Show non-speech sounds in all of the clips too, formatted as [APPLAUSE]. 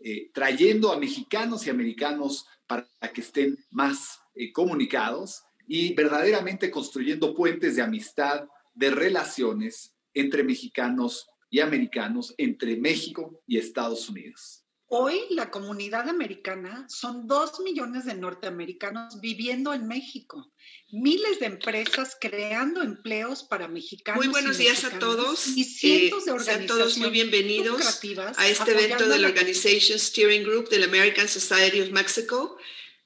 eh, trayendo a mexicanos y americanos para que estén más eh, comunicados y verdaderamente construyendo puentes de amistad, de relaciones entre mexicanos y americanos, entre México y Estados Unidos. Hoy la comunidad americana son dos millones de norteamericanos viviendo en México, miles de empresas creando empleos para mexicanos. Muy buenos días a todos. Y cientos de organizaciones. Eh, sean todos muy bienvenidos a este evento del Organization Steering Group del American Society of Mexico,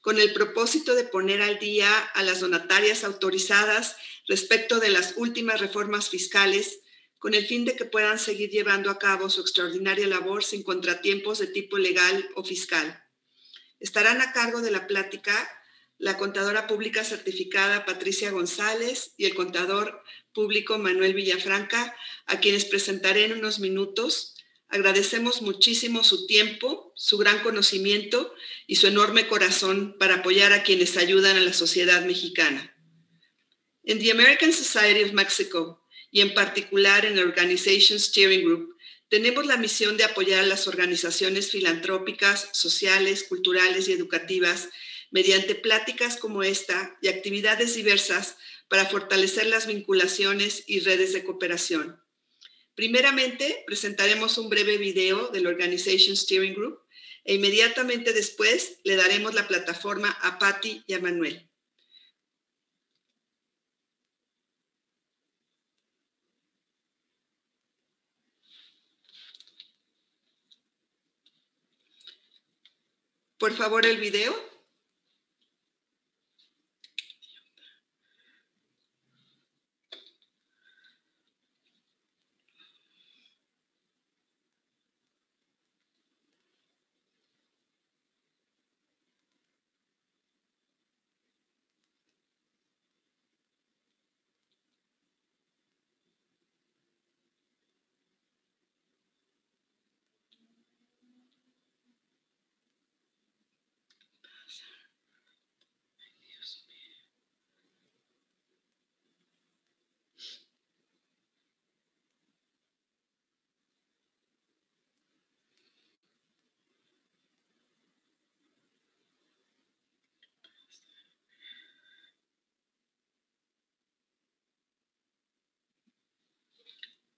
con el propósito de poner al día a las donatarias autorizadas respecto de las últimas reformas fiscales con el fin de que puedan seguir llevando a cabo su extraordinaria labor sin contratiempos de tipo legal o fiscal. Estarán a cargo de la plática la contadora pública certificada Patricia González y el contador público Manuel Villafranca, a quienes presentaré en unos minutos. Agradecemos muchísimo su tiempo, su gran conocimiento y su enorme corazón para apoyar a quienes ayudan a la sociedad mexicana. En the American Society of Mexico, y en particular en el Organization Steering Group, tenemos la misión de apoyar a las organizaciones filantrópicas, sociales, culturales y educativas mediante pláticas como esta y actividades diversas para fortalecer las vinculaciones y redes de cooperación. Primeramente, presentaremos un breve video del Organization Steering Group e inmediatamente después le daremos la plataforma a Patti y a Manuel. Por favor, el video.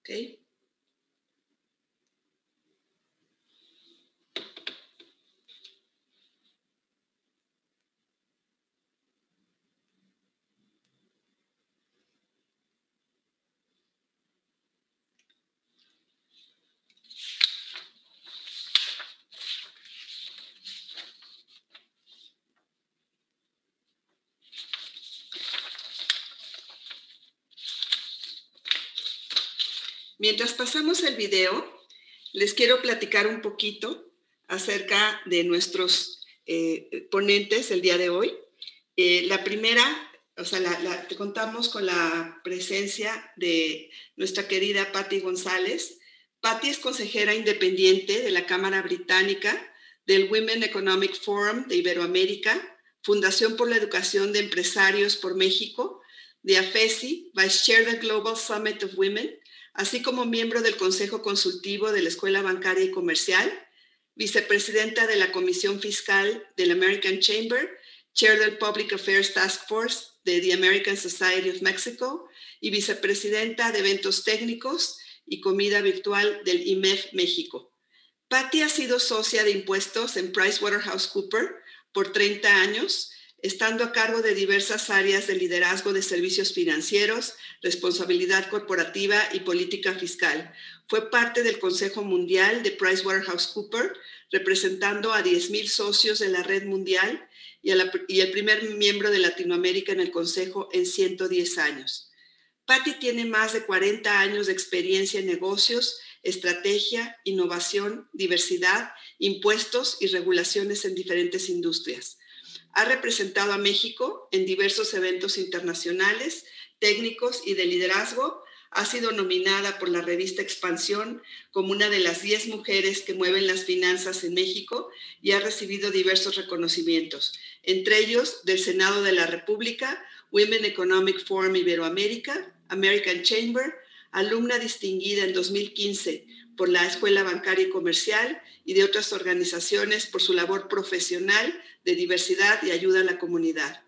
Okay. Mientras pasamos el video, les quiero platicar un poquito acerca de nuestros eh, ponentes el día de hoy. Eh, la primera, o sea, te contamos con la presencia de nuestra querida Patti González. Patti es consejera independiente de la Cámara Británica, del Women Economic Forum de Iberoamérica, Fundación por la Educación de Empresarios por México, de AFESI, Vice Chair del Global Summit of Women, así como miembro del Consejo Consultivo de la Escuela Bancaria y Comercial, vicepresidenta de la Comisión Fiscal del American Chamber, Chair del Public Affairs Task Force de the American Society of Mexico y vicepresidenta de eventos técnicos y comida virtual del IMEF México. Patty ha sido socia de impuestos en PricewaterhouseCoopers por 30 años, estando a cargo de diversas áreas de liderazgo de servicios financieros, responsabilidad corporativa y política fiscal. Fue parte del Consejo Mundial de PricewaterhouseCoopers, representando a 10.000 socios de la red mundial y, el primer miembro de Latinoamérica en el Consejo en 110 años. Patty tiene más de 40 años de experiencia en negocios, estrategia, innovación, diversidad, impuestos y regulaciones en diferentes industrias. Ha representado a México en diversos eventos internacionales, técnicos y de liderazgo. Ha sido nominada por la revista Expansión como una de las 10 mujeres que mueven las finanzas en México y ha recibido diversos reconocimientos, entre ellos del Senado de la República, Women Economic Forum Iberoamérica, American Chamber, alumna distinguida en 2015 por la Escuela Bancaria y Comercial y de otras organizaciones por su labor profesional de diversidad y ayuda a la comunidad.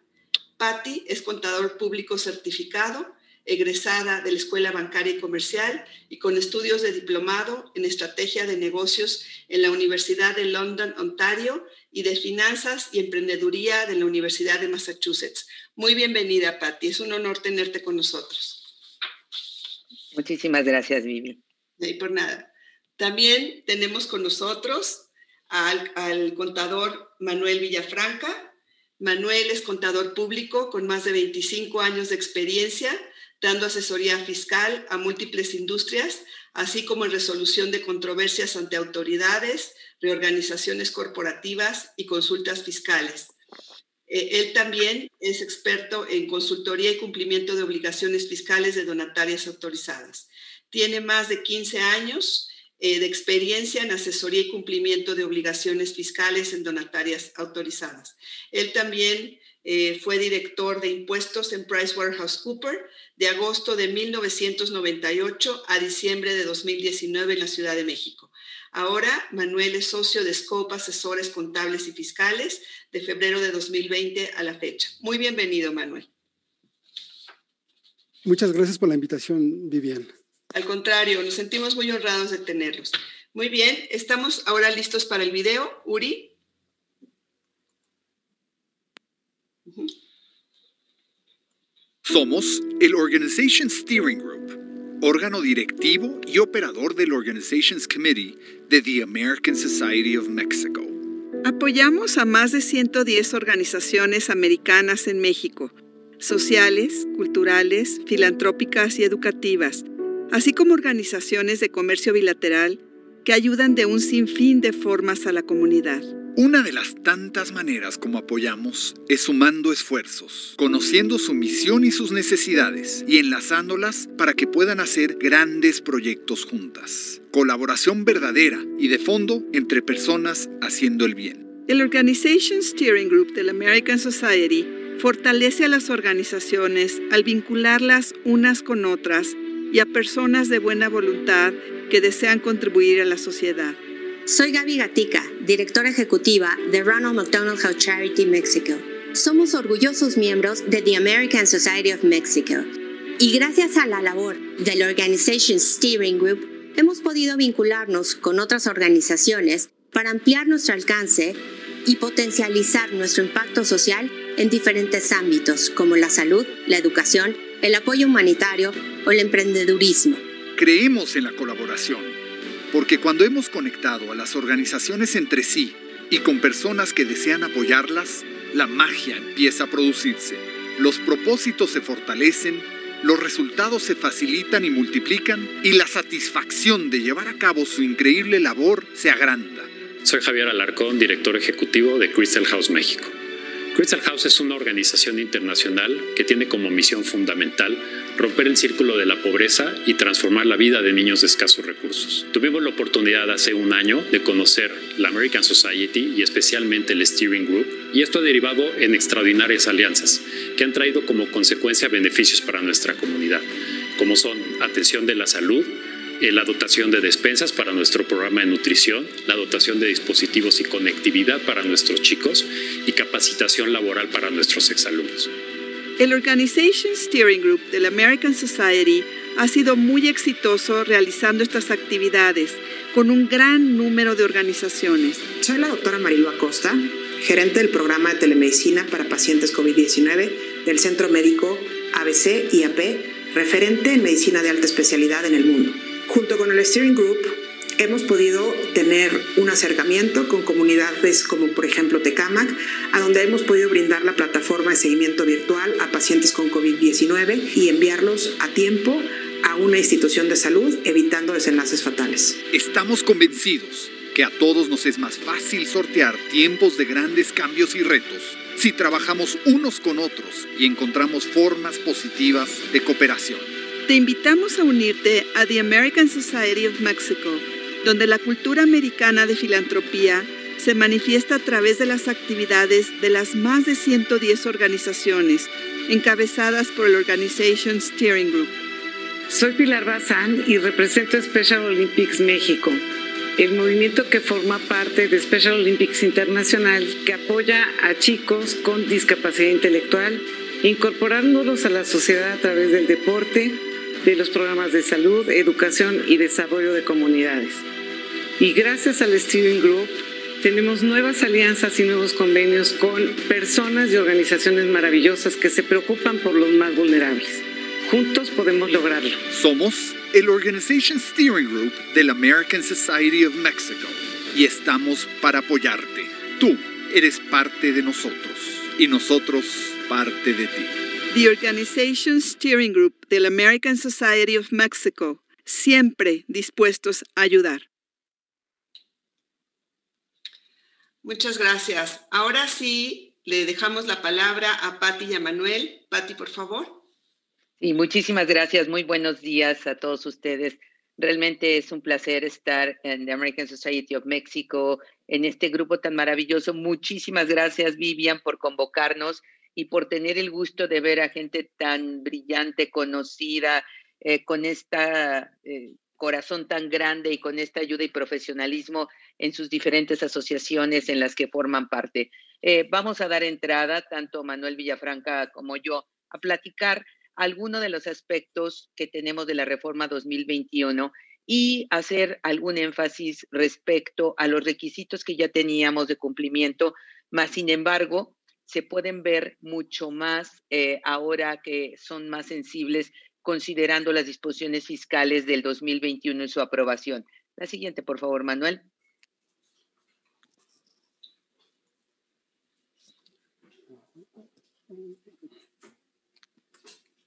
Patty es contador público certificado, egresada de la Escuela Bancaria y Comercial y con estudios de diplomado en estrategia de negocios en la Universidad de London, Ontario, y de finanzas y emprendeduría de la Universidad de Massachusetts. Muy bienvenida, Patty. Es un honor tenerte con nosotros. Muchísimas gracias, Vivi. Y por nada. También tenemos con nosotros al, contador Manuel Villafranca. Manuel es contador público con más de 25 años de experiencia dando asesoría fiscal a múltiples industrias, así como en resolución de controversias ante autoridades, reorganizaciones corporativas y consultas fiscales. Eh, él también es experto en consultoría y cumplimiento de obligaciones fiscales de donatarias autorizadas. Tiene más de 15 años eh, de experiencia en asesoría y cumplimiento de obligaciones fiscales en donatarias autorizadas. Él también eh, fue director de impuestos en PricewaterhouseCoopers de agosto de 1998 a diciembre de 2019 en la Ciudad de México. Ahora, Manuel es socio de Scope Asesores Contables y Fiscales de febrero de 2020 a la fecha. Muy bienvenido, Manuel. Muchas gracias por la invitación, Vivian. Al contrario, nos sentimos muy honrados de tenerlos. Muy bien, estamos ahora listos para el video. Uri. Somos el Organization Steering Group órgano directivo y operador del Organizations Committee de the American Society of Mexico. Apoyamos a más de 110 organizaciones americanas en México, sociales, culturales, filantrópicas y educativas, así como organizaciones de comercio bilateral que ayudan de un sinfín de formas a la comunidad. Una de las tantas maneras como apoyamos es sumando esfuerzos, conociendo su misión y sus necesidades y enlazándolas para que puedan hacer grandes proyectos juntas. Colaboración verdadera y de fondo entre personas haciendo el bien. El Organization Steering Group de la American Society fortalece a las organizaciones al vincularlas unas con otras y a personas de buena voluntad que desean contribuir a la sociedad. Soy Gaby Gatica, directora ejecutiva de Ronald McDonald House Charity Mexico. Somos orgullosos miembros de the American Society of Mexico y gracias a la labor del Organization Steering Group hemos podido vincularnos con otras organizaciones para ampliar nuestro alcance y potencializar nuestro impacto social en diferentes ámbitos como la salud, la educación, el apoyo humanitario o el emprendedurismo. Creemos en la colaboración porque cuando hemos conectado a las organizaciones entre sí y con personas que desean apoyarlas, la magia empieza a producirse. Los propósitos se fortalecen, los resultados se facilitan y multiplican y la satisfacción de llevar a cabo su increíble labor se agranda. Soy Javier Alarcón, director ejecutivo de Crystal House México. Crystal House es una organización internacional que tiene como misión fundamental romper el círculo de la pobreza y transformar la vida de niños de escasos recursos. Tuvimos la oportunidad hace un año de conocer la American Society y especialmente el Steering Group Y esto ha derivado en extraordinarias alianzas que han traído como consecuencia beneficios para nuestra comunidad, como son atención de la salud, la dotación de despensas para nuestro programa de nutrición, la dotación de dispositivos y conectividad para nuestros chicos y capacitación laboral para nuestros exalumnos. El Organization Steering Group de la American Society ha sido muy exitoso realizando estas actividades con un gran número de organizaciones. Soy la doctora Marilu Acosta, gerente del programa de telemedicina para pacientes COVID-19 del Centro Médico ABC IAP, referente en medicina de alta especialidad en el mundo. Junto con el Steering Group hemos podido tener un acercamiento con comunidades como por ejemplo Tecamac, a donde hemos podido brindar la plataforma de seguimiento virtual a pacientes con COVID-19 y enviarlos a tiempo a una institución de salud, evitando desenlaces fatales. Estamos convencidos que a todos nos es más fácil sortear tiempos de grandes cambios y retos si trabajamos unos con otros y encontramos formas positivas de cooperación. Te invitamos a unirte a The American Society of Mexico, donde la cultura americana de filantropía se manifiesta a través de las actividades de las más de 110 organizaciones encabezadas por el Organization Steering Group. Soy Pilar Bazán y represento Special Olympics México, el movimiento que forma parte de Special Olympics Internacional que apoya a chicos con discapacidad intelectual, incorporándolos a la sociedad a través del deporte, de los programas de salud, educación y desarrollo de comunidades. Y gracias al Steering Group tenemos nuevas alianzas y nuevos convenios con personas y organizaciones maravillosas que se preocupan por los más vulnerables. Juntos podemos lograrlo. Somos el Organization Steering Group del American Society of Mexico y estamos para apoyarte. Tú eres parte de nosotros y nosotros parte de ti. The Organization Steering Group del American Society of Mexico, siempre dispuestos a ayudar. Muchas gracias. Ahora sí, le dejamos la palabra a Patti y a Manuel. Patti, por favor. Sí, muchísimas gracias. Muy buenos días a todos ustedes. Realmente es un placer estar en the American Society of Mexico, en este grupo tan maravilloso. Muchísimas gracias, Vivian, por convocarnos y por tener el gusto de ver a gente tan brillante, conocida, eh, con este corazón tan grande y con esta ayuda y profesionalismo en sus diferentes asociaciones en las que forman parte. Eh, vamos a dar entrada, tanto Manuel Villafranca como yo, a platicar algunos de los aspectos que tenemos de la reforma 2021 y hacer algún énfasis respecto a los requisitos que ya teníamos de cumplimiento, más sin embargo, se pueden ver mucho más eh, ahora que son más sensibles considerando las disposiciones fiscales del 2021 y su aprobación. La siguiente, por favor, Manuel.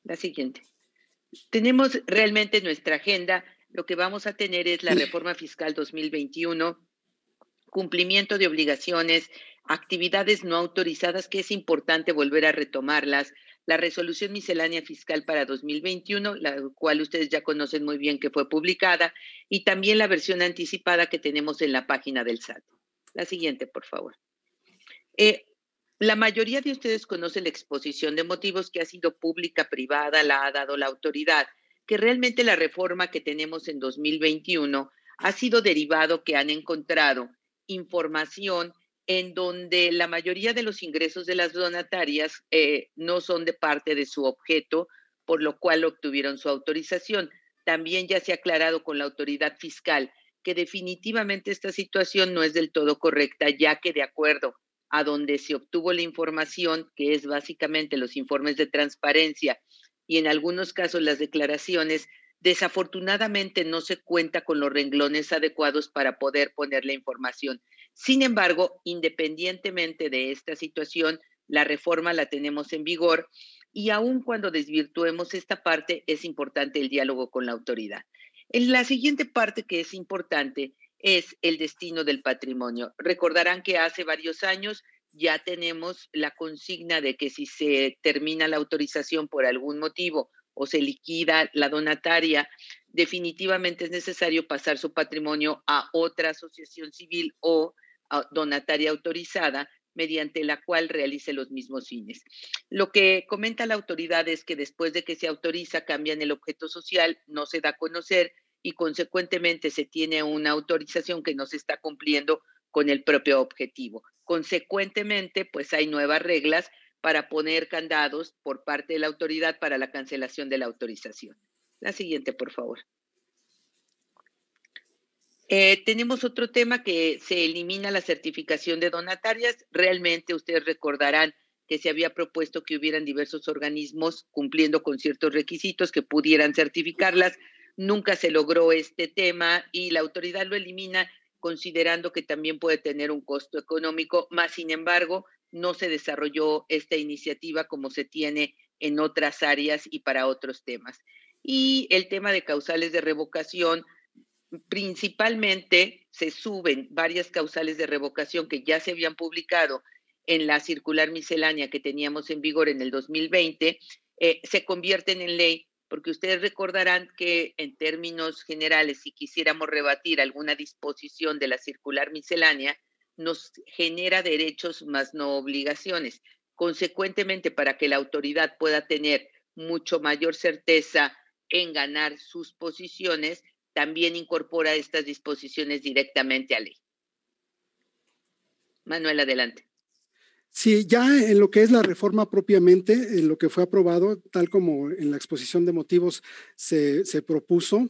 La siguiente. Tenemos realmente nuestra agenda. Lo que vamos a tener es la reforma fiscal 2021, cumplimiento de obligaciones actividades no autorizadas, que es importante volver a retomarlas, la resolución miscelánea fiscal para 2021, la cual ustedes ya conocen muy bien que fue publicada, y también la versión anticipada que tenemos en la página del SAT. La siguiente, por favor. Eh, la mayoría de ustedes conoce la exposición de motivos que ha sido pública, privada, la ha dado la autoridad, que realmente la reforma que tenemos en 2021 ha sido derivado que han encontrado información en donde la mayoría de los ingresos de las donatarias eh, no son de parte de su objeto, por lo cual obtuvieron su autorización. También ya se ha aclarado con la autoridad fiscal que definitivamente esta situación no es del todo correcta, ya que de acuerdo a donde se obtuvo la información, que es básicamente los informes de transparencia y en algunos casos las declaraciones, desafortunadamente no se cuenta con los renglones adecuados para poder poner la información. Sin embargo, independientemente de esta situación, la reforma la tenemos en vigor y aun cuando desvirtuemos esta parte, es importante el diálogo con la autoridad. En la siguiente parte que es importante es el destino del patrimonio. Recordarán que hace varios años ya tenemos la consigna de que si se termina la autorización por algún motivo o se liquida la donataria, definitivamente es necesario pasar su patrimonio a otra asociación civil o donataria autorizada mediante la cual realice los mismos fines. Lo que comenta la autoridad es que después de que se autoriza, cambian el objeto social, no se da a conocer y consecuentemente se tiene una autorización que no se está cumpliendo con el propio objetivo. Consecuentemente, pues hay nuevas reglas para poner candados por parte de la autoridad para la cancelación de la autorización. La siguiente, por favor. Eh, tenemos otro tema que se elimina la certificación de donatarias. Realmente ustedes recordarán que se había propuesto que hubieran diversos organismos cumpliendo con ciertos requisitos que pudieran certificarlas. Nunca se logró este tema y la autoridad lo elimina considerando que también puede tener un costo económico, más sin embargo, no se desarrolló esta iniciativa como se tiene en otras áreas y para otros temas. Y el tema de causales de revocación, principalmente se suben varias causales de revocación que ya se habían publicado en la circular miscelánea que teníamos en vigor en el 2020, eh, se convierten en ley porque ustedes recordarán que en términos generales, si quisiéramos rebatir alguna disposición de la circular miscelánea, nos genera derechos más no obligaciones. Consecuentemente, para que la autoridad pueda tener mucho mayor certeza en ganar sus posiciones, también incorpora estas disposiciones directamente a ley. Manuel, adelante. Sí, ya en lo que es la reforma propiamente, en lo que fue aprobado, tal como en la exposición de motivos se, propuso,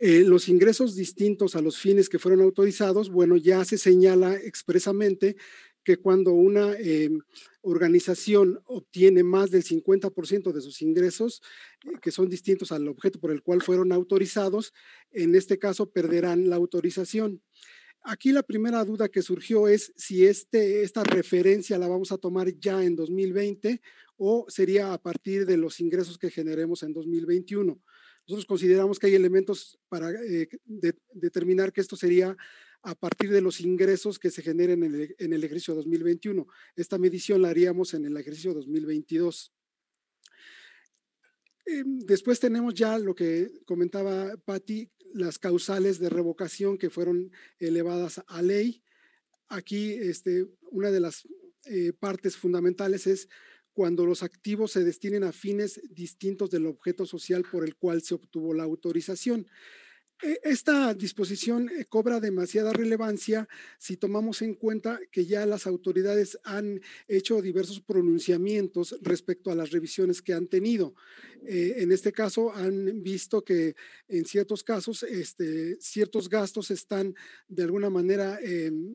eh, los ingresos distintos a los fines que fueron autorizados, bueno, ya se señala expresamente que cuando una eh, organización obtiene más del 50% de sus ingresos, eh, que son distintos al objeto por el cual fueron autorizados, en este caso perderán la autorización. Aquí la primera duda que surgió es si este, esta referencia la vamos a tomar ya en 2020 o sería a partir de los ingresos que generemos en 2021. Nosotros consideramos que hay elementos para eh, determinar que esto sería a partir de los ingresos que se generen en el, en el ejercicio 2021. Esta medición la haríamos en el ejercicio 2022. Em, después tenemos ya lo que comentaba Patti, las causales de revocación que fueron elevadas a ley. Aquí este, una de las eh, partes fundamentales es cuando los activos se destinen a fines distintos del objeto social por el cual se obtuvo la autorización. E, esta disposición eh, cobra demasiada relevancia si tomamos en cuenta que ya las autoridades han hecho diversos pronunciamientos respecto a las revisiones que han tenido. Eh, en este caso, han visto que en ciertos casos este, ciertos gastos están de alguna manera em,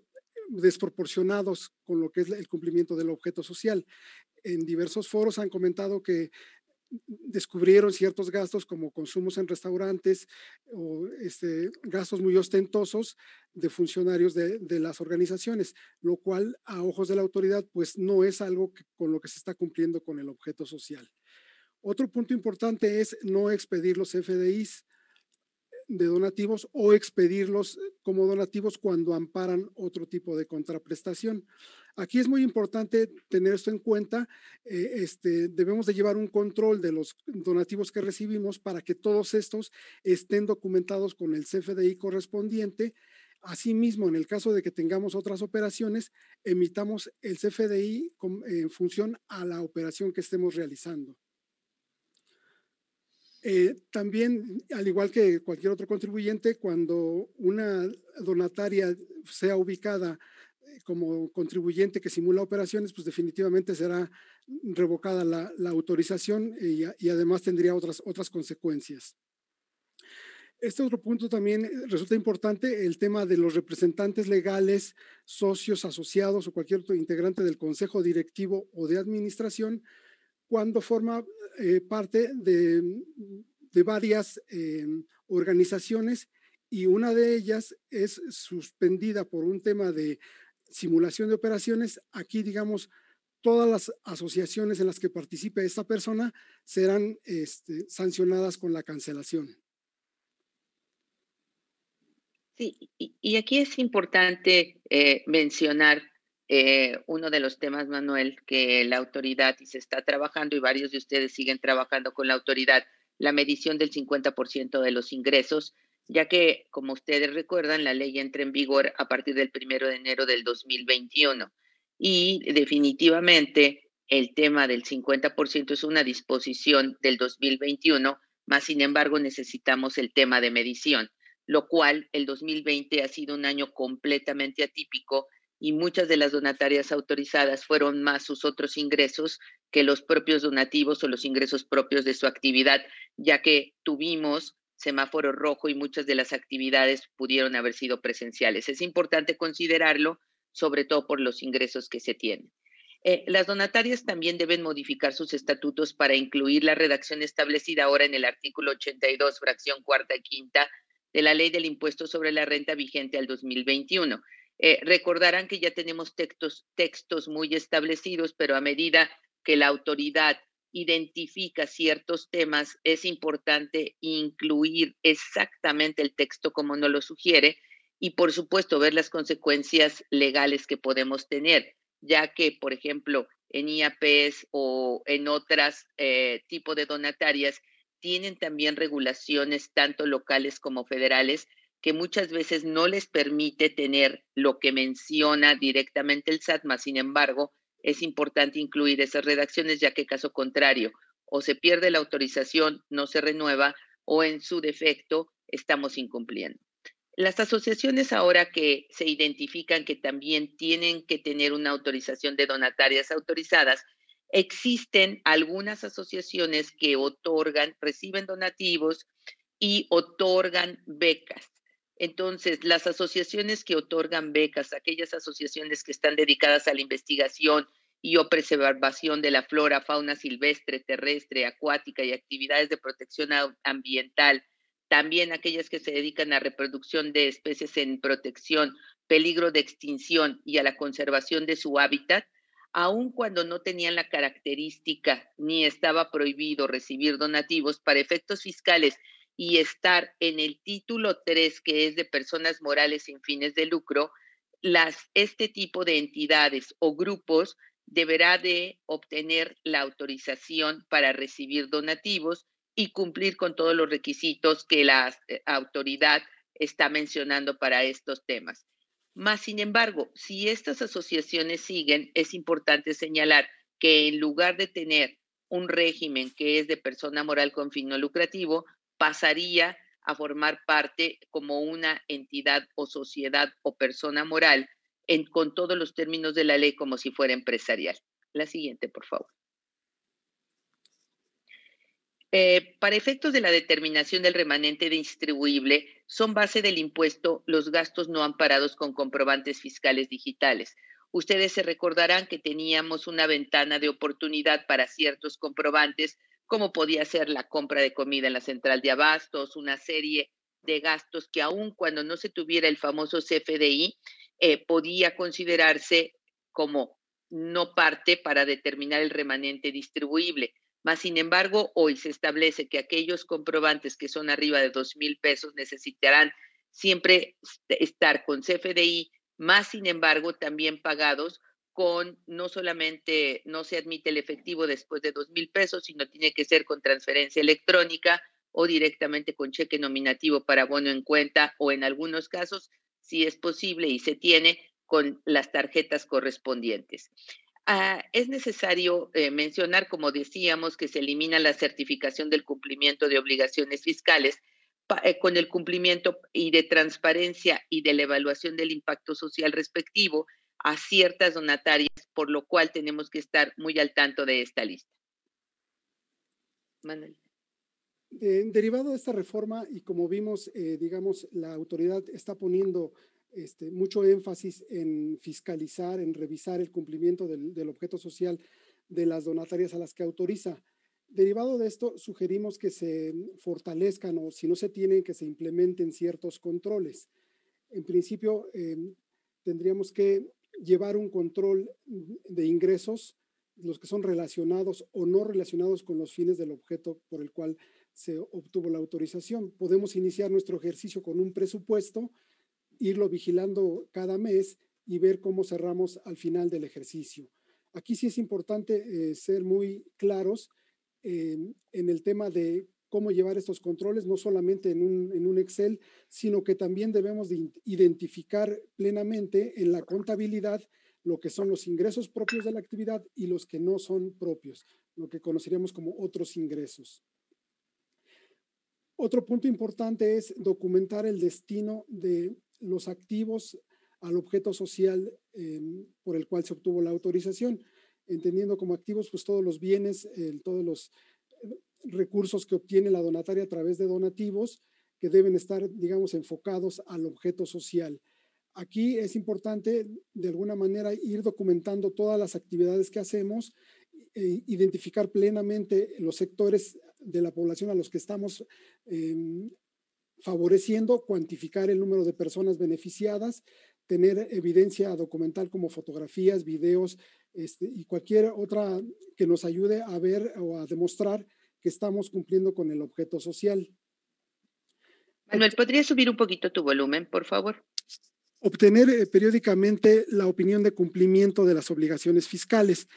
desproporcionados con lo que es el cumplimiento del objeto social. En diversos foros han comentado que descubrieron ciertos gastos como consumos en restaurantes o este, gastos muy ostentosos de funcionarios de, las organizaciones, lo cual a ojos de la autoridad pues no es algo con lo que se está cumpliendo con el objeto social. Otro punto importante es no expedir los FDIs de donativos o expedirlos como donativos cuando amparan otro tipo de contraprestación. Aquí es muy importante tener esto en cuenta. Eh, este, debemos de llevar un control de los donativos que recibimos para que todos estos estén documentados con el CFDI correspondiente. Asimismo, en el caso de que tengamos otras operaciones, emitamos el CFDI en función a la operación que estemos realizando. Eh, también, al igual que cualquier otro contribuyente, cuando una donataria sea ubicada como contribuyente que simula operaciones, pues definitivamente será revocada la, autorización y, además tendría otras, otras consecuencias. Este otro punto también resulta importante, el tema de los representantes legales, socios, asociados o cualquier otro integrante del consejo directivo o de administración, cuando forma eh, parte de, varias eh, organizaciones y una de ellas es suspendida por un tema de simulación de operaciones, aquí digamos, todas las asociaciones en las que participe esta persona serán este, sancionadas con la cancelación. Sí, y, aquí es importante eh, mencionar eh, uno de los temas, Manuel, que la autoridad y se está trabajando y varios de ustedes siguen trabajando con la autoridad, la medición del 50% de los ingresos ya que, como ustedes recuerdan, la ley entra en vigor a partir del primero de enero del 2021. y definitivamente el tema del 50% es una disposición del 2021, más sin embargo necesitamos el tema de medición, lo cual el 2020 ha sido un año completamente atípico y muchas de las donatarias autorizadas fueron más sus otros ingresos que los propios donativos o los ingresos propios de su actividad, ya que tuvimos semáforo rojo y muchas de las actividades pudieron haber sido presenciales. Es importante considerarlo, sobre todo por los ingresos que se tienen. Eh, las donatarias también deben modificar sus estatutos para incluir la redacción establecida ahora en el artículo 82, fracción cuarta y quinta de la ley del impuesto sobre la renta vigente al 2021. Eh, recordarán que ya tenemos textos, muy establecidos, pero a medida que la autoridad identifica ciertos temas, es importante incluir exactamente el texto como nos lo sugiere y, por supuesto, ver las consecuencias legales que podemos tener, ya que, por ejemplo, en IAPs o en otras eh, tipos de donatarias, tienen también regulaciones tanto locales como federales que muchas veces no les permite tener lo que menciona directamente el SATMA. Sin embargo, es importante incluir esas redacciones, ya que caso contrario, o se pierde la autorización, no se renueva, o en su defecto, estamos incumpliendo. Las asociaciones ahora que se identifican que también tienen que tener una autorización de donatarias autorizadas, existen algunas asociaciones que otorgan, reciben donativos y otorgan becas. Entonces, las asociaciones que otorgan becas, aquellas asociaciones que están dedicadas a la investigación y o preservación de la flora, fauna silvestre, terrestre, acuática y actividades de protección ambiental, también aquellas que se dedican a reproducción de especies en protección, peligro de extinción y a la conservación de su hábitat, aun cuando no tenían la característica ni estaba prohibido recibir donativos para efectos fiscales y estar en el título 3, que es de personas morales sin fines de lucro, las, este tipo de entidades o grupos deberá de obtener la autorización para recibir donativos y cumplir con todos los requisitos que la eh, autoridad está mencionando para estos temas. Más sin embargo, si estas asociaciones siguen, es importante señalar que en lugar de tener un régimen que es de persona moral con fin no lucrativo, pasaría a formar parte como una entidad o sociedad o persona moral con todos los términos de la ley como si fuera empresarial. La siguiente, por favor. Eh, para efectos de la determinación del remanente distribuible, son base del impuesto los gastos no amparados con comprobantes fiscales digitales. Ustedes se recordarán que teníamos una ventana de oportunidad para ciertos comprobantes como podía ser la compra de comida en la central de abastos, una serie de gastos que aun cuando no se tuviera el famoso CFDI, eh, podía considerarse como no parte para determinar el remanente distribuible. Más sin embargo, hoy se establece que aquellos comprobantes que son arriba de dos mil pesos necesitarán siempre estar con CFDI, más sin embargo también pagados con no solamente no se admite el efectivo después de dos mil pesos, sino tiene que ser con transferencia electrónica o directamente con cheque nominativo para bono en cuenta o en algunos casos, si es posible y se tiene, con las tarjetas correspondientes. Ah, es necesario eh, mencionar, como decíamos, que se elimina la certificación del cumplimiento de obligaciones fiscales eh, con el cumplimiento y de transparencia y de la evaluación del impacto social respectivo a ciertas donatarias, por lo cual tenemos que estar muy al tanto de esta lista. Manuel. derivado de esta reforma y como vimos, eh, digamos, la autoridad está poniendo este, mucho énfasis en fiscalizar, en revisar el cumplimiento del, del, objeto social de las donatarias a las que autoriza. Derivado de esto, sugerimos que se fortalezcan o si no se tienen, que se implementen ciertos controles. En principio, eh, tendríamos que llevar un control de ingresos, los que son relacionados o no relacionados con los fines del objeto por el cual se obtuvo la autorización. Podemos iniciar nuestro ejercicio con un presupuesto, irlo vigilando cada mes y ver cómo cerramos al final del ejercicio. Aquí sí es importante eh, ser muy claros en el tema de cómo llevar estos controles, no solamente en un, Excel, sino que también debemos de identificar plenamente en la contabilidad lo que son los ingresos propios de la actividad y los que no son propios, lo que conoceríamos como otros ingresos. Otro punto importante es documentar el destino de los activos al objeto social em, por el cual se obtuvo la autorización, entendiendo como activos pues todos los bienes, todos los recursos que obtiene la donataria a través de donativos que deben estar, digamos, enfocados al objeto social. Aquí es importante, de alguna manera, ir documentando todas las actividades que hacemos, e identificar plenamente los sectores de la población a los que estamos em, favoreciendo, cuantificar el número de personas beneficiadas, tener evidencia documental como fotografías, videos este, y cualquier otra que nos ayude a ver o a demostrar que estamos cumpliendo con el objeto social. Manuel, ¿podrías subir un poquito tu volumen, por favor? Obtener eh, periódicamente la opinión de cumplimiento de las obligaciones fiscales.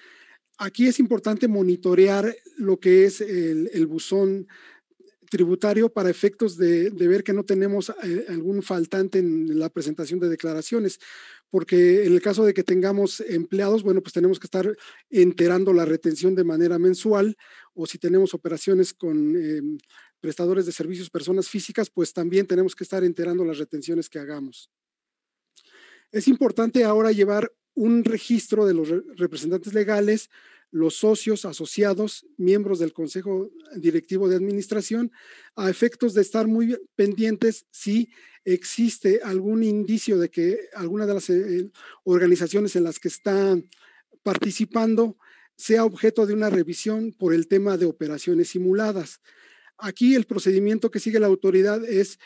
Aquí es importante monitorear lo que es el, buzón tributario para efectos de, ver que no tenemos eh, algún faltante en la presentación de declaraciones, porque en el caso de que tengamos empleados, bueno, pues tenemos que estar enterando la retención de manera mensual, o si tenemos operaciones con em, prestadores de servicios, personas físicas, pues también tenemos que estar enterando las retenciones que hagamos. Es importante ahora llevar un registro de los representantes legales, los socios, asociados, miembros del Consejo Directivo de Administración, a efectos de estar muy pendientes si existe algún indicio de que alguna de las eh, organizaciones en las que están participando sea objeto de una revisión por el tema de operaciones simuladas. Aquí el procedimiento que sigue la autoridad es,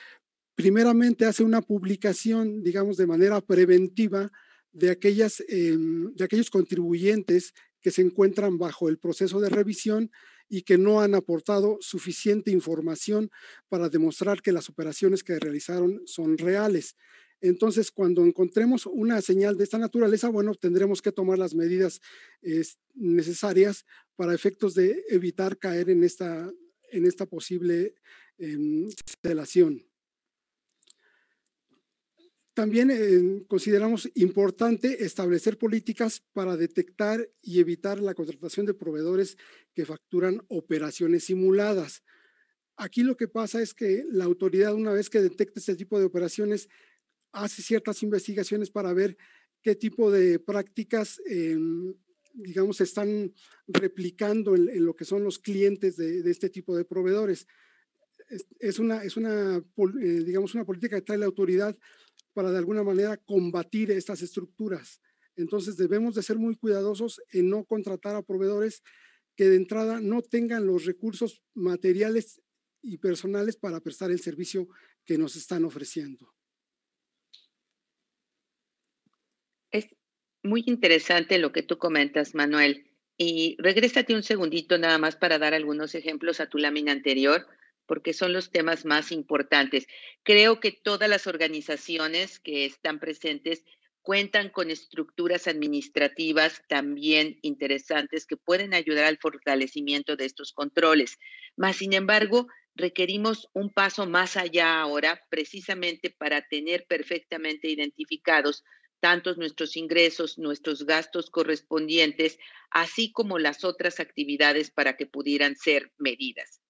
primeramente, hace una publicación, digamos, de manera preventiva de, aquellas, em, de aquellos contribuyentes que se encuentran bajo el proceso de revisión y que no han aportado suficiente información para demostrar que las operaciones que realizaron son reales. Entonces, cuando encontremos una señal de esta naturaleza, bueno, tendremos que tomar las medidas necesarias para efectos de evitar caer en esta en esta posible eh, También eh, consideramos importante establecer políticas para detectar y evitar la contratación de proveedores que facturan operaciones simuladas. Aquí lo que pasa es que la autoridad, una vez que detecta este tipo de operaciones, hace ciertas investigaciones para ver qué tipo de prácticas em, digamos, están replicando en, lo que son los clientes de, este tipo de proveedores. Es, una, es una, eh, digamos, una política que trae la autoridad para de alguna manera combatir estas estructuras. Entonces debemos de ser muy cuidadosos en no contratar a proveedores que de entrada no tengan los recursos materiales y personales para prestar el servicio que nos están ofreciendo. Muy interesante lo que tú comentas, Manuel. Y regrésate un segundito nada más para dar algunos ejemplos a tu lámina anterior, porque son los temas más importantes. Creo que todas las organizaciones que están presentes cuentan con estructuras administrativas también interesantes que pueden ayudar al fortalecimiento de estos controles. Más sin embargo, requerimos un paso más allá ahora, precisamente para tener perfectamente identificados tantos nuestros ingresos, nuestros gastos correspondientes, así como las otras actividades para que pudieran ser medidas.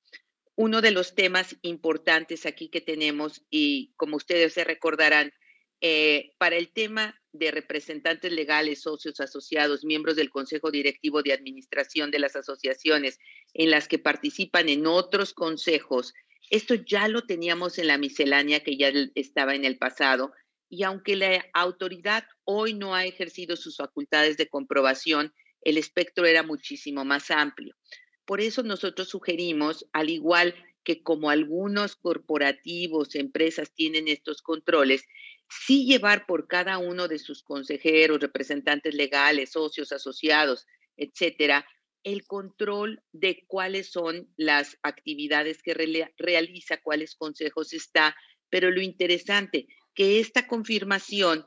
Uno de los temas importantes aquí que tenemos, y como ustedes se recordarán, eh, para el tema de representantes legales, socios asociados, miembros del Consejo Directivo de Administración de las asociaciones en las que participan en otros consejos, esto ya lo teníamos en la miscelánea que ya estaba en el pasado, y aunque la autoridad hoy no ha ejercido sus facultades de comprobación, el espectro era muchísimo más amplio. Por eso nosotros sugerimos, al igual que como algunos corporativos, empresas tienen estos controles, sí llevar por cada uno de sus consejeros, representantes legales, socios asociados, etcétera, el control de cuáles son las actividades que realiza, cuáles consejos está. Pero lo interesante, que esta confirmación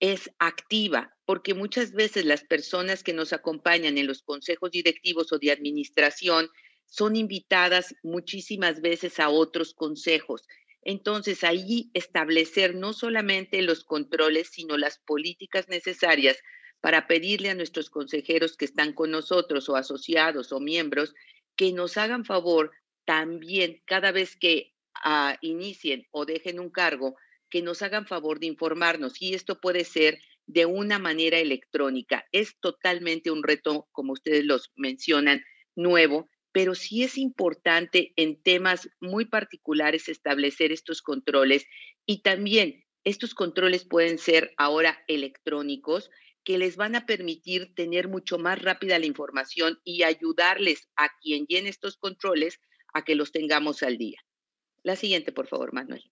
es activa, porque muchas veces las personas que nos acompañan en los consejos directivos o de administración son invitadas muchísimas veces a otros consejos. Entonces, ahí establecer no solamente los controles, sino las políticas necesarias para pedirle a nuestros consejeros que están con nosotros o asociados o miembros que nos hagan favor también cada vez que ah, inicien o dejen un cargo, que nos hagan favor de informarnos. Y esto puede ser de una manera electrónica. Es totalmente un reto, como ustedes los mencionan, nuevo, pero sí es importante en temas muy particulares establecer estos controles y también estos controles pueden ser ahora electrónicos que les van a permitir tener mucho más rápida la información y ayudarles a quien llene estos controles a que los tengamos al día. La siguiente, por favor, Manuel.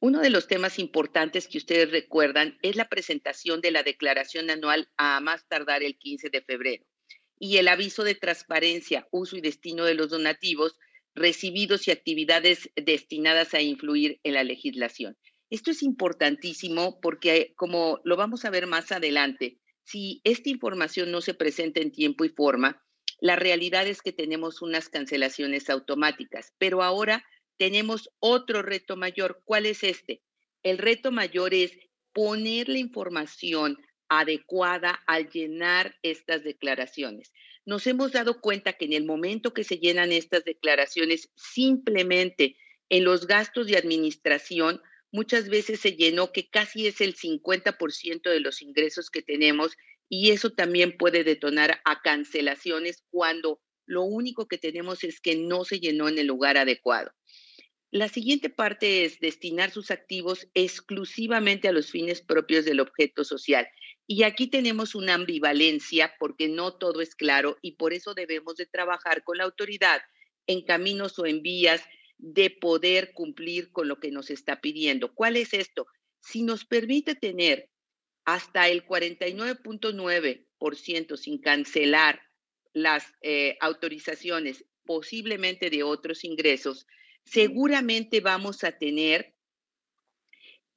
Uno de los temas importantes que ustedes recuerdan es la presentación de la declaración anual a más tardar el 15 de febrero y el aviso de transparencia, uso y destino de los donativos recibidos y actividades destinadas a influir en la legislación. Esto es importantísimo porque, como lo vamos a ver más adelante, si esta información no se presenta en tiempo y forma, la realidad es que tenemos unas cancelaciones automáticas, pero ahora tenemos otro reto mayor. ¿Cuál es este? El reto mayor es poner la información adecuada al llenar estas declaraciones. Nos hemos dado cuenta que en el momento que se llenan estas declaraciones, simplemente en los gastos de administración, muchas veces se llenó que casi es el 50% de los ingresos que tenemos y eso también puede detonar a cancelaciones cuando lo único que tenemos es que no se llenó en el lugar adecuado. La siguiente parte es destinar sus activos exclusivamente a los fines propios del objeto social. Y aquí tenemos una ambivalencia porque no todo es claro y por eso debemos de trabajar con la autoridad en caminos o en vías de poder cumplir con lo que nos está pidiendo. ¿Cuál es esto? Si nos permite tener hasta el 49.9% sin cancelar las eh, autorizaciones posiblemente de otros ingresos, seguramente vamos a tener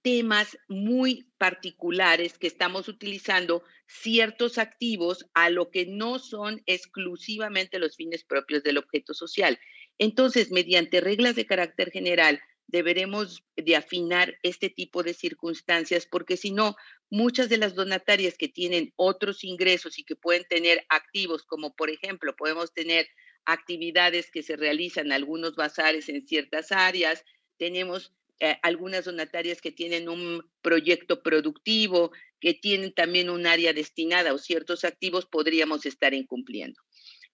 temas muy particulares que estamos utilizando ciertos activos a lo que no son exclusivamente los fines propios del objeto social. Entonces, mediante reglas de carácter general, deberemos de afinar este tipo de circunstancias porque si no, muchas de las donatarias que tienen otros ingresos y que pueden tener activos, como por ejemplo, podemos tener actividades que se realizan, algunos bazares en ciertas áreas, tenemos eh, algunas donatarias que tienen un proyecto productivo, que tienen también un área destinada o ciertos activos, podríamos estar incumpliendo.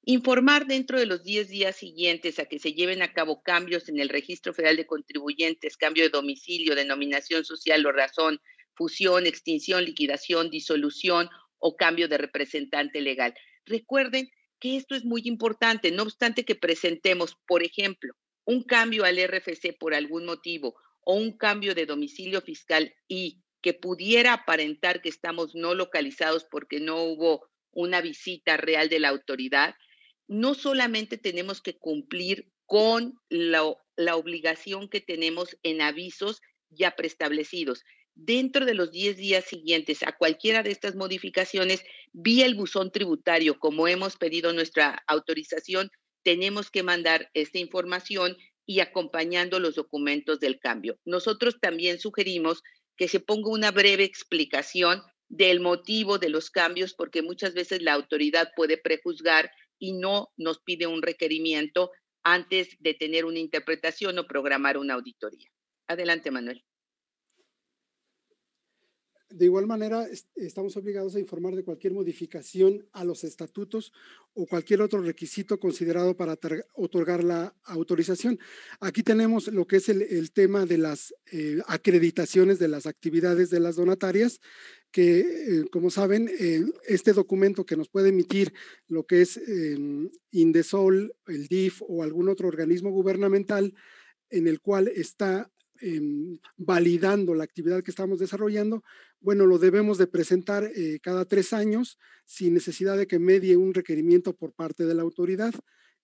Informar dentro de los 10 días siguientes a que se lleven a cabo cambios en el Registro Federal de Contribuyentes, cambio de domicilio, denominación social o razón, fusión, extinción, liquidación, disolución o cambio de representante legal. Recuerden que esto es muy importante, no obstante que presentemos, por ejemplo, un cambio al RFC por algún motivo o un cambio de domicilio fiscal y que pudiera aparentar que estamos no localizados porque no hubo una visita real de la autoridad, no solamente tenemos que cumplir con la, la obligación que tenemos en avisos ya preestablecidos, dentro de los 10 días siguientes a cualquiera de estas modificaciones, vía el buzón tributario, como hemos pedido nuestra autorización, tenemos que mandar esta información y acompañando los documentos del cambio. Nosotros también sugerimos que se ponga una breve explicación del motivo de los cambios, porque muchas veces la autoridad puede prejuzgar y no nos pide un requerimiento antes de tener una interpretación o programar una auditoría. Adelante, Manuel. De igual manera, estamos obligados a informar de cualquier modificación a los estatutos o cualquier otro requisito considerado para otorgar la autorización. Aquí tenemos lo que es el, tema de las eh, acreditaciones de las actividades de las donatarias, que eh, como saben, eh, este documento que nos puede emitir lo que es Indesol, el DIF o algún otro organismo gubernamental en el cual está Em, validando la actividad que estamos desarrollando, bueno, lo debemos de presentar eh, cada tres años sin necesidad de que medie un requerimiento por parte de la autoridad.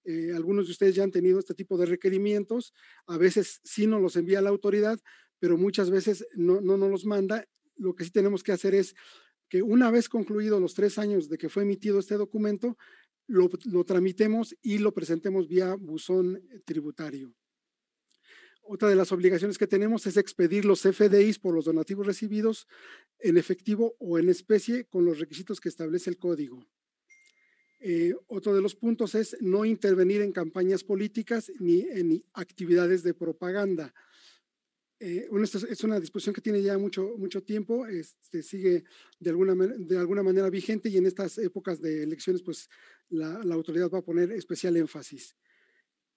Eh, algunos de ustedes ya han tenido este tipo de requerimientos, a veces sí nos los envía la autoridad, pero muchas veces no, no nos los manda. Lo que sí tenemos que hacer es que una vez concluidos los tres años de que fue emitido este documento, lo, lo tramitemos y lo presentemos vía buzón tributario. Otra de las obligaciones que tenemos es expedir los FDIs por los donativos recibidos en efectivo o en especie con los requisitos que establece el código. Eh, otro de los puntos es no intervenir en campañas políticas ni en actividades de propaganda. Eh, es una disposición que tiene ya mucho, mucho tiempo, este, sigue de alguna, de alguna manera vigente y en estas épocas de elecciones pues la, autoridad va a poner especial énfasis.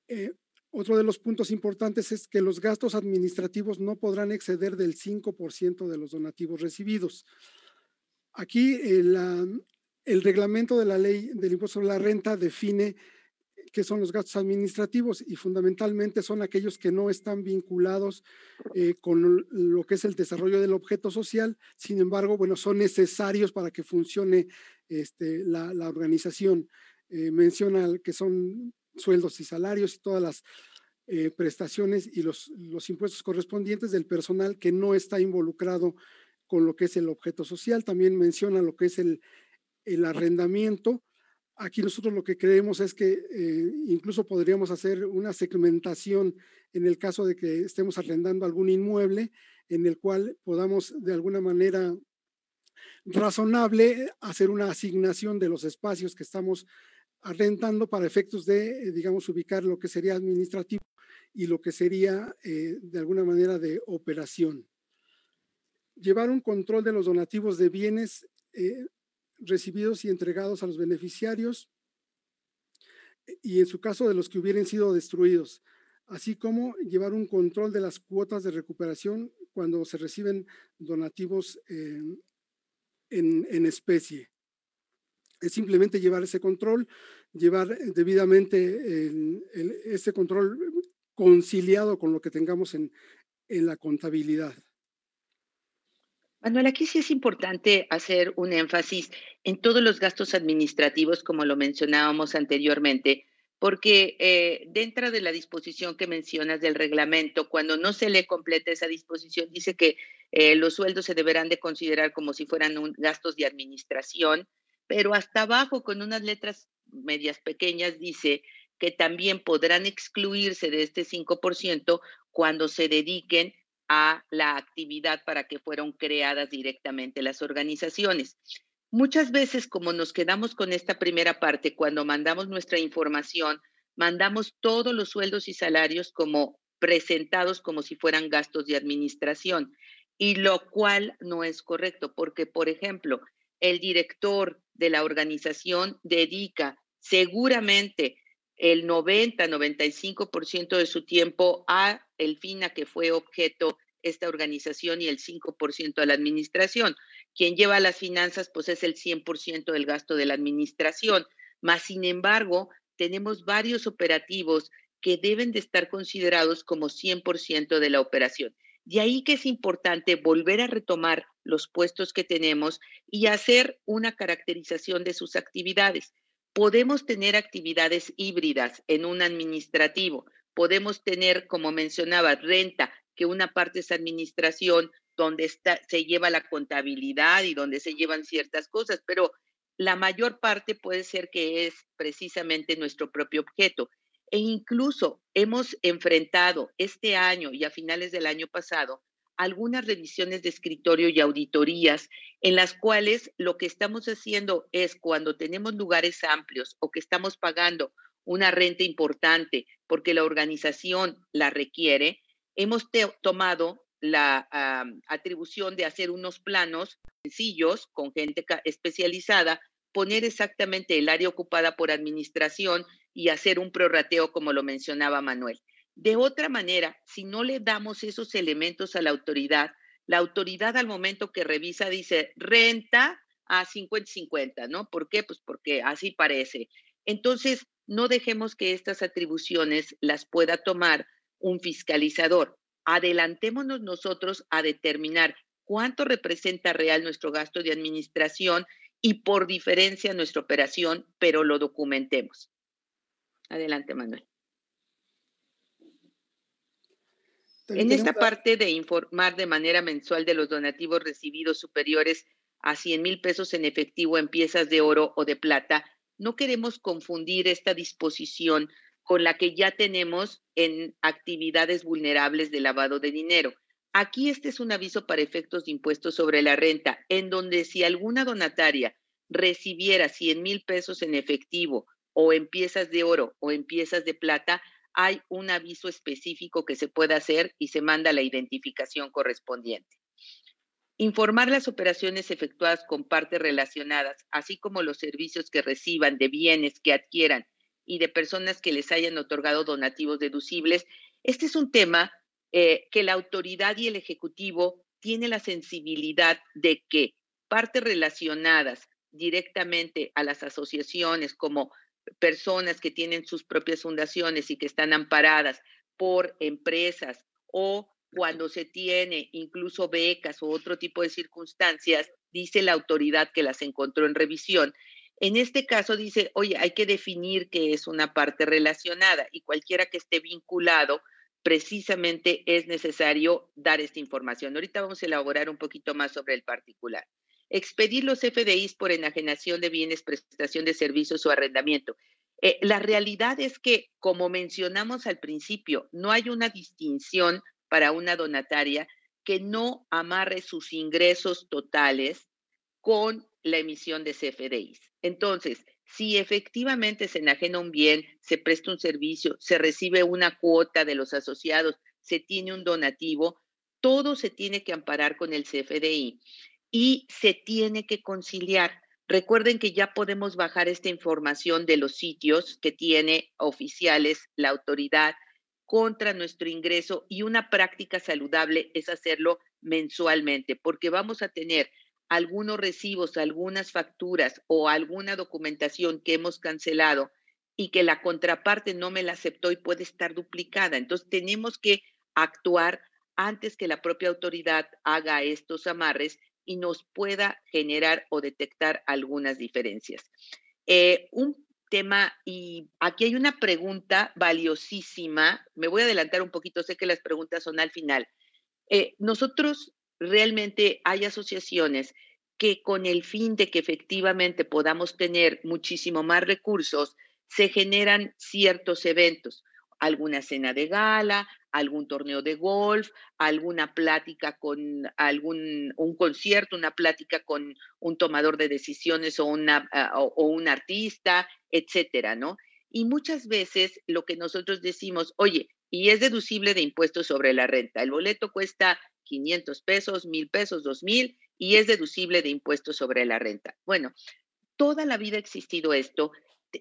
Eh, otro de los puntos importantes es que los gastos administrativos no podrán exceder del 5% de los donativos recibidos. Aquí el, el reglamento de la ley del impuesto sobre la renta define qué son los gastos administrativos y fundamentalmente son aquellos que no están vinculados eh, con lo que es el desarrollo del objeto social, sin embargo, bueno, son necesarios para que funcione este, la, organización. Eh, menciona que son sueldos y salarios y todas las eh, prestaciones y los, impuestos correspondientes del personal que no está involucrado con lo que es el objeto social. También menciona lo que es el, el arrendamiento. Aquí nosotros lo que creemos es que eh, incluso podríamos hacer una segmentación en el caso de que estemos arrendando algún inmueble en el cual podamos de alguna manera razonable hacer una asignación de los espacios que estamos arrendando para efectos de, digamos, ubicar lo que sería administrativo y lo que sería eh, de alguna manera de operación. Llevar un control de los donativos de bienes eh, recibidos y entregados a los beneficiarios y en su caso de los que hubieran sido destruidos, así como llevar un control de las cuotas de recuperación cuando se reciben donativos en, en, especie. Es simplemente llevar ese control, llevar debidamente ese control conciliado con lo que tengamos en, en la contabilidad. Manuel, aquí sí es importante hacer un énfasis en todos los gastos administrativos, como lo mencionábamos anteriormente, porque eh, dentro de la disposición que mencionas del reglamento, cuando no se le completa esa disposición, dice que eh, los sueldos se deberán de considerar como si fueran gastos de administración, pero hasta abajo, con unas letras medias pequeñas, dice que también podrán excluirse de este 5% cuando se dediquen a la actividad para que fueron creadas directamente las organizaciones. Muchas veces, como nos quedamos con esta primera parte, cuando mandamos nuestra información, mandamos todos los sueldos y salarios como presentados como si fueran gastos de administración, y lo cual no es correcto, porque, por ejemplo, el director de la organización dedica seguramente el 90-95% de su tiempo a el fin a que fue objeto esta organización y el 5% a la administración. Quien lleva las finanzas, pues es el 100% del gasto de la administración. Más sin embargo, tenemos varios operativos que deben de estar considerados como 100% de la operación. De ahí que es importante volver a retomar los puestos que tenemos y hacer una caracterización de sus actividades. Podemos tener actividades híbridas en un administrativo, podemos tener, como mencionaba, renta, que una parte es administración, donde está, se lleva la contabilidad y donde se llevan ciertas cosas, pero la mayor parte puede ser que es precisamente nuestro propio objeto. E incluso hemos enfrentado este año y a finales del año pasado algunas revisiones de escritorio y auditorías en las cuales lo que estamos haciendo es cuando tenemos lugares amplios o que estamos pagando una renta importante porque la organización la requiere, hemos tomado la atribución de hacer unos planos sencillos con gente especializada, poner exactamente el área ocupada por administración y hacer un prorrateo como lo mencionaba Manuel. De otra manera, si no le damos esos elementos a la autoridad, la autoridad al momento que revisa dice renta a 50-50, ¿no? ¿Por qué? Pues porque así parece. Entonces, no dejemos que estas atribuciones las pueda tomar un fiscalizador. Adelantémonos nosotros a determinar cuánto representa real nuestro gasto de administración y por diferencia nuestra operación, pero lo documentemos. Adelante, Manuel. En esta parte de informar de manera mensual de los donativos recibidos superiores a 100 mil pesos en efectivo en piezas de oro o de plata, no queremos confundir esta disposición con la que ya tenemos en actividades vulnerables de lavado de dinero. Aquí este es un aviso para efectos de impuestos sobre la renta, en donde si alguna donataria recibiera 100 mil pesos en efectivo o en piezas de oro o en piezas de plata, hay un aviso específico que se puede hacer y se manda la identificación correspondiente. Informar las operaciones efectuadas con partes relacionadas, así como los servicios que reciban de bienes que adquieran y de personas que les hayan otorgado donativos deducibles. Este es un tema eh, que la autoridad y el Ejecutivo tiene la sensibilidad de que partes relacionadas directamente a las asociaciones como personas que tienen sus propias fundaciones y que están amparadas por empresas o cuando se tiene incluso becas o otro tipo de circunstancias, dice la autoridad que las encontró en revisión. En este caso dice, oye, hay que definir qué es una parte relacionada y cualquiera que esté vinculado, precisamente es necesario dar esta información. Ahorita vamos a elaborar un poquito más sobre el particular. Expedir los FDIs por enajenación de bienes, prestación de servicios o arrendamiento. Eh, la realidad es que, como mencionamos al principio, no hay una distinción para una donataria que no amarre sus ingresos totales con la emisión de CFDIs. Entonces, si efectivamente se enajena un bien, se presta un servicio, se recibe una cuota de los asociados, se tiene un donativo, todo se tiene que amparar con el CFDI y se tiene que conciliar. Recuerden que ya podemos bajar esta información de los sitios que tiene oficiales la autoridad contra nuestro ingreso y una práctica saludable es hacerlo mensualmente, porque vamos a tener algunos recibos, algunas facturas o alguna documentación que hemos cancelado y que la contraparte no me la aceptó y puede estar duplicada. Entonces tenemos que actuar antes que la propia autoridad haga estos amarres y nos pueda generar o detectar algunas diferencias. Eh, un tema y aquí hay una pregunta valiosísima. Me voy a adelantar un poquito, sé que las preguntas son al final. Eh, nosotros realmente hay asociaciones que con el fin de que efectivamente podamos tener muchísimo más recursos, se generan ciertos eventos, alguna cena de gala, algún torneo de golf, alguna plática con algún un concierto, una plática con un tomador de decisiones o, una, ah, o un artista, etcétera, ¿no? Y muchas veces lo que nosotros decimos, oye, y es deducible de impuestos sobre la renta. El boleto cuesta 500 pesos, 1000 pesos, 2000 y es deducible de impuestos sobre la renta. Bueno, toda la vida ha existido esto.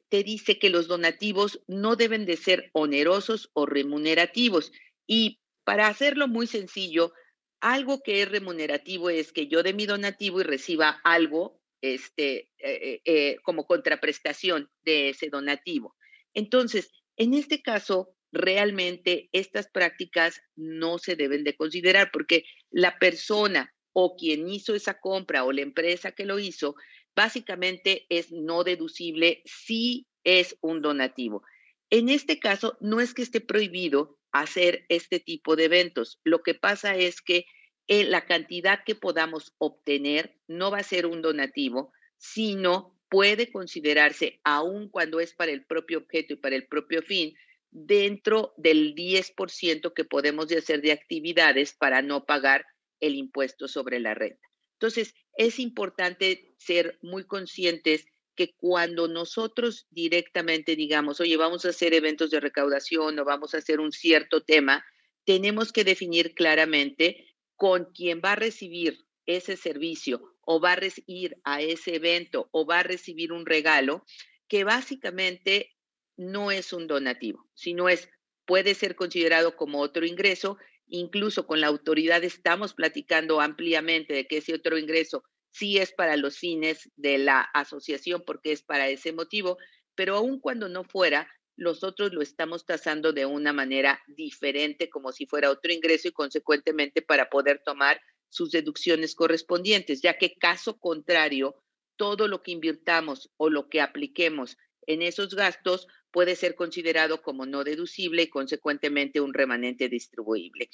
Te, dice que los donativos no deben de ser onerosos o remunerativos. Y para hacerlo muy sencillo, algo que es remunerativo es que yo de mi donativo y reciba algo este, eh, eh, como contraprestación de ese donativo. Entonces, en este caso, realmente estas prácticas no se deben de considerar porque la persona o quien hizo esa compra o la empresa que lo hizo, básicamente es no deducible si es un donativo. En este caso, no es que esté prohibido hacer este tipo de eventos. Lo que pasa es que eh, la cantidad que podamos obtener no va a ser un donativo, sino puede considerarse, aun cuando es para el propio objeto y para el propio fin, dentro del 10% que podemos de hacer de actividades para no pagar el impuesto sobre la renta. Entonces, es importante ser muy conscientes que cuando nosotros directamente digamos, oye, vamos a hacer eventos de recaudación o vamos a hacer un cierto tema, tenemos que definir claramente con quién va a recibir ese servicio o va a ir a ese evento o va a recibir un regalo, que básicamente no es un donativo, sino es, puede ser considerado como otro ingreso. Incluso con la autoridad estamos platicando ampliamente de que ese otro ingreso sí es para los fines de la asociación porque es para ese motivo, pero aun cuando no fuera, nosotros lo estamos tasando de una manera diferente, como si fuera otro ingreso y consecuentemente para poder tomar sus deducciones correspondientes, ya que caso contrario, todo lo que invirtamos o lo que apliquemos en esos gastos puede ser considerado como no deducible y consecuentemente un remanente distribuible.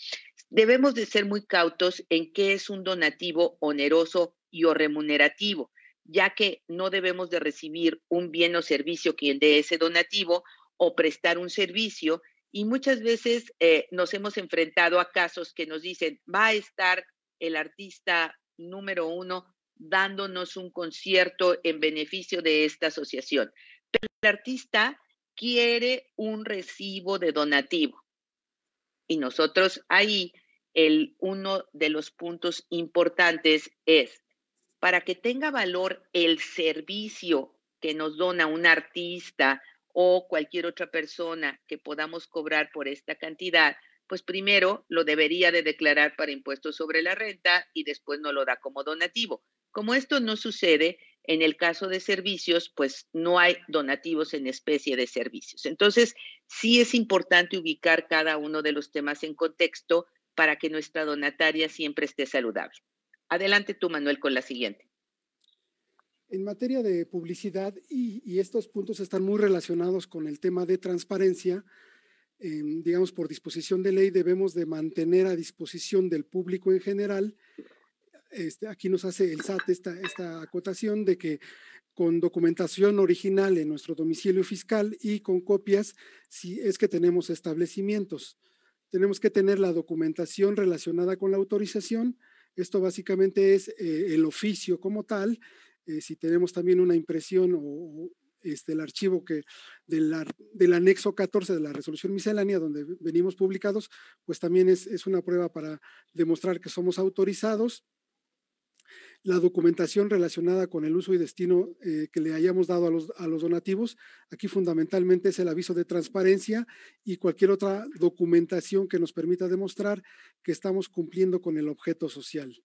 Debemos de ser muy cautos en qué es un donativo oneroso y o remunerativo, ya que no debemos de recibir un bien o servicio quien dé ese donativo o prestar un servicio. Y muchas veces eh, nos hemos enfrentado a casos que nos dicen, va a estar el artista número uno dándonos un concierto en beneficio de esta asociación. Pero el artista quiere un recibo de donativo. Y nosotros ahí, el, uno de los puntos importantes es, para que tenga valor el servicio que nos dona un artista o cualquier otra persona que podamos cobrar por esta cantidad, pues primero lo debería de declarar para impuestos sobre la renta y después no lo da como donativo. Como esto no sucede, en el caso de servicios, pues no hay donativos en especie de servicios. Entonces, sí es importante ubicar cada uno de los temas en contexto para que nuestra donataria siempre esté saludable. Adelante tú, Manuel, con la siguiente. En materia de publicidad, y, estos puntos están muy relacionados con el tema de transparencia, em, digamos, por disposición de ley debemos de mantener a disposición del público en general este, aquí nos hace el SAT esta, esta acotación de que con documentación original en nuestro domicilio fiscal y con copias si es que tenemos establecimientos. Tenemos que tener la documentación relacionada con la autorización. Esto básicamente es eh, el oficio como tal. Eh, si tenemos también una impresión o, este, el archivo que del, del, anexo 14 de la resolución miscelánea donde venimos publicados, pues también es, es una prueba para demostrar que somos autorizados la documentación relacionada con el uso y destino eh, que le hayamos dado a los, a los donativos. Aquí fundamentalmente es el aviso de transparencia y cualquier otra documentación que nos permita demostrar que estamos cumpliendo con el objeto social.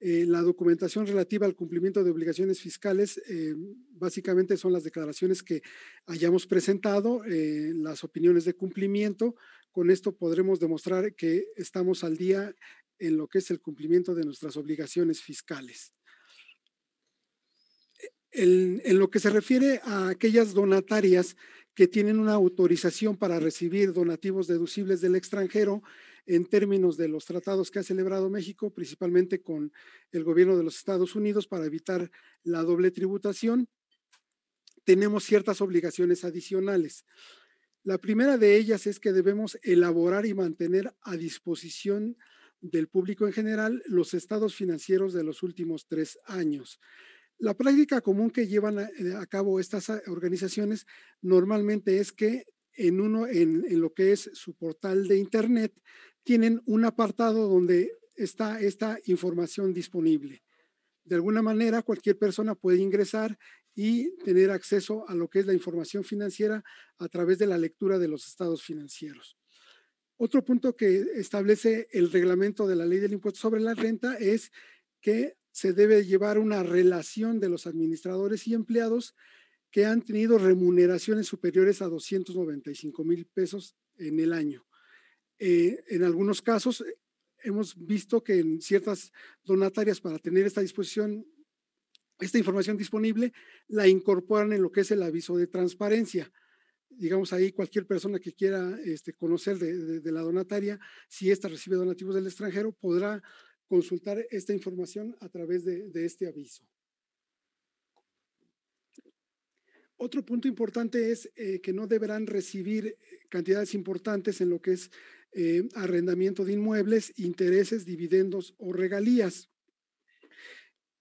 Eh, la documentación relativa al cumplimiento de obligaciones fiscales eh, básicamente son las declaraciones que hayamos presentado, las opiniones de cumplimiento. Con esto podremos demostrar que estamos al día en lo que es el cumplimiento de nuestras obligaciones fiscales. En, lo que se refiere a aquellas donatarias que tienen una autorización para recibir donativos deducibles del extranjero en términos de los tratados que ha celebrado México, principalmente con el gobierno de los Estados Unidos para evitar la doble tributación, tenemos ciertas obligaciones adicionales. La primera de ellas es que debemos elaborar y mantener a disposición del público en general los estados financieros de los últimos tres años. La práctica común que llevan a, eh, cabo estas ah, organizaciones normalmente es que en, uno, en, en, lo que es su portal de Internet tienen un apartado donde está esta información disponible. De alguna manera, cualquier persona puede ingresar y tener acceso a lo que es la información financiera a través de la lectura de los estados financieros. Otro punto que establece el reglamento de la ley del impuesto sobre la renta es que se debe llevar una relación de los administradores y empleados que han tenido remuneraciones superiores a 295 mil pesos en el año. Eh, en algunos casos eh, hemos visto que en ciertas donatarias para tener esta disposición, esta información disponible, la incorporan en lo que es el aviso de transparencia digamos ahí cualquier persona que quiera este, conocer de, la donataria, si ésta recibe donativos del extranjero, podrá consultar esta información a través de, este aviso. Otro punto importante es eh, que no deberán recibir cantidades importantes en lo que es eh, arrendamiento de inmuebles, intereses, dividendos o regalías.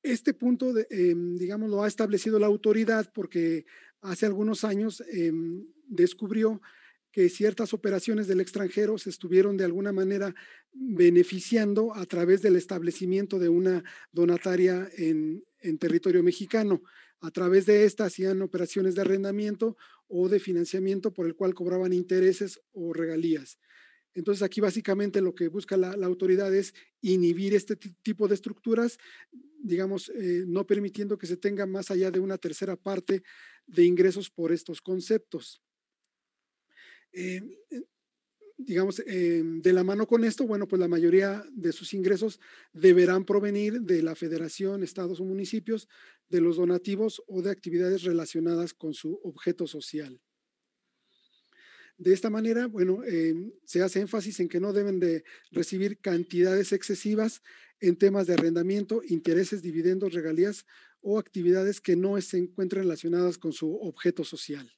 Este punto, em, digamos, lo ha establecido la autoridad porque hace algunos años em, descubrió que ciertas operaciones del extranjero se estuvieron de alguna manera beneficiando a través del establecimiento de una donataria en, territorio mexicano. A través de esta hacían operaciones de arrendamiento o de financiamiento por el cual cobraban intereses o regalías. Entonces aquí básicamente lo que busca la, autoridad es inhibir este tipo de estructuras, digamos, eh, no permitiendo que se tenga más allá de una tercera parte de ingresos por estos conceptos. Eh, eh, digamos, eh, de la mano con esto, bueno, pues la mayoría de sus ingresos deberán provenir de la federación, estados o municipios, de los donativos o de actividades relacionadas con su objeto social. De esta manera, bueno, se hace énfasis en que no deben de recibir cantidades excesivas en temas de arrendamiento, intereses, dividendos, regalías o actividades que no se encuentren relacionadas con su objeto social.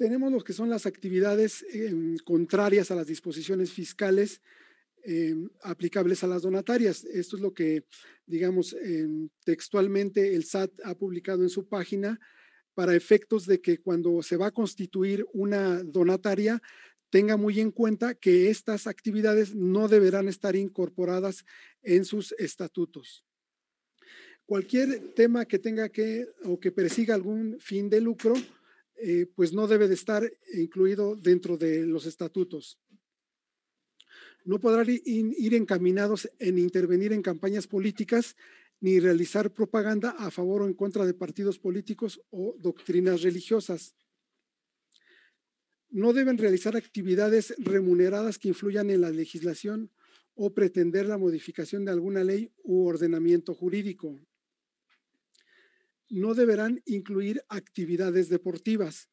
Tenemos lo que son las actividades em, contrarias a las disposiciones fiscales em, aplicables a las donatarias. Esto es lo que, digamos, em, textualmente el SAT ha publicado en su página para efectos de que cuando se va a constituir una donataria, tenga muy en cuenta que estas actividades no deberán estar incorporadas en sus estatutos. Cualquier tema que tenga que o que persiga algún fin de lucro, eh, pues no debe de estar incluido dentro de los estatutos. No podrán ir encaminados en intervenir en campañas políticas ni realizar propaganda a favor o en contra de partidos políticos o doctrinas religiosas. No deben realizar actividades remuneradas que influyan en la legislación o pretender la modificación de alguna ley u ordenamiento jurídico no deberán incluir actividades deportivas.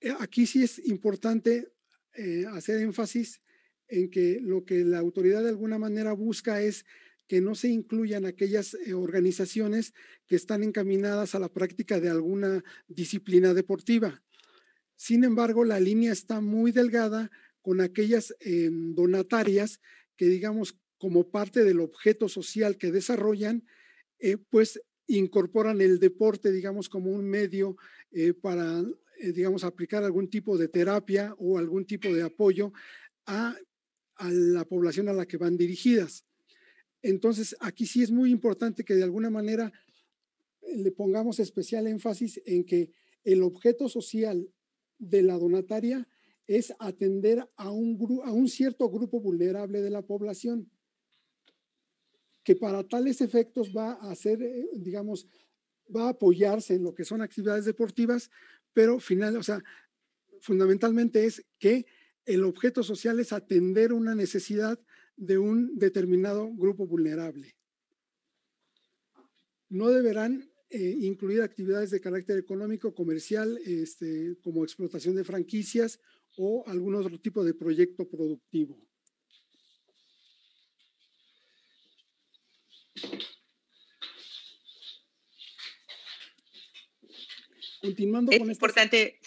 Eh, aquí sí es importante eh, hacer énfasis en que lo que la autoridad de alguna manera busca es que no se incluyan aquellas eh, organizaciones que están encaminadas a la práctica de alguna disciplina deportiva. Sin embargo, la línea está muy delgada con aquellas em, donatarias que, digamos, como parte del objeto social que desarrollan, pues incorporan el deporte, digamos, como un medio eh, para, eh, digamos, aplicar algún tipo de terapia o algún tipo de apoyo a, la población a la que van dirigidas. Entonces, aquí sí es muy importante que de alguna manera eh, le pongamos especial énfasis en que el objeto social de la donataria es atender a un, a un cierto grupo vulnerable de la población que para tales efectos va a hacer, eh, digamos, va a apoyarse en lo que son actividades deportivas, pero final, o sea, fundamentalmente es que el objeto social es atender una necesidad de un determinado grupo vulnerable. No deberán eh, incluir actividades de carácter económico, comercial, este, como explotación de franquicias o algún otro tipo de proyecto productivo. Continuando es importante,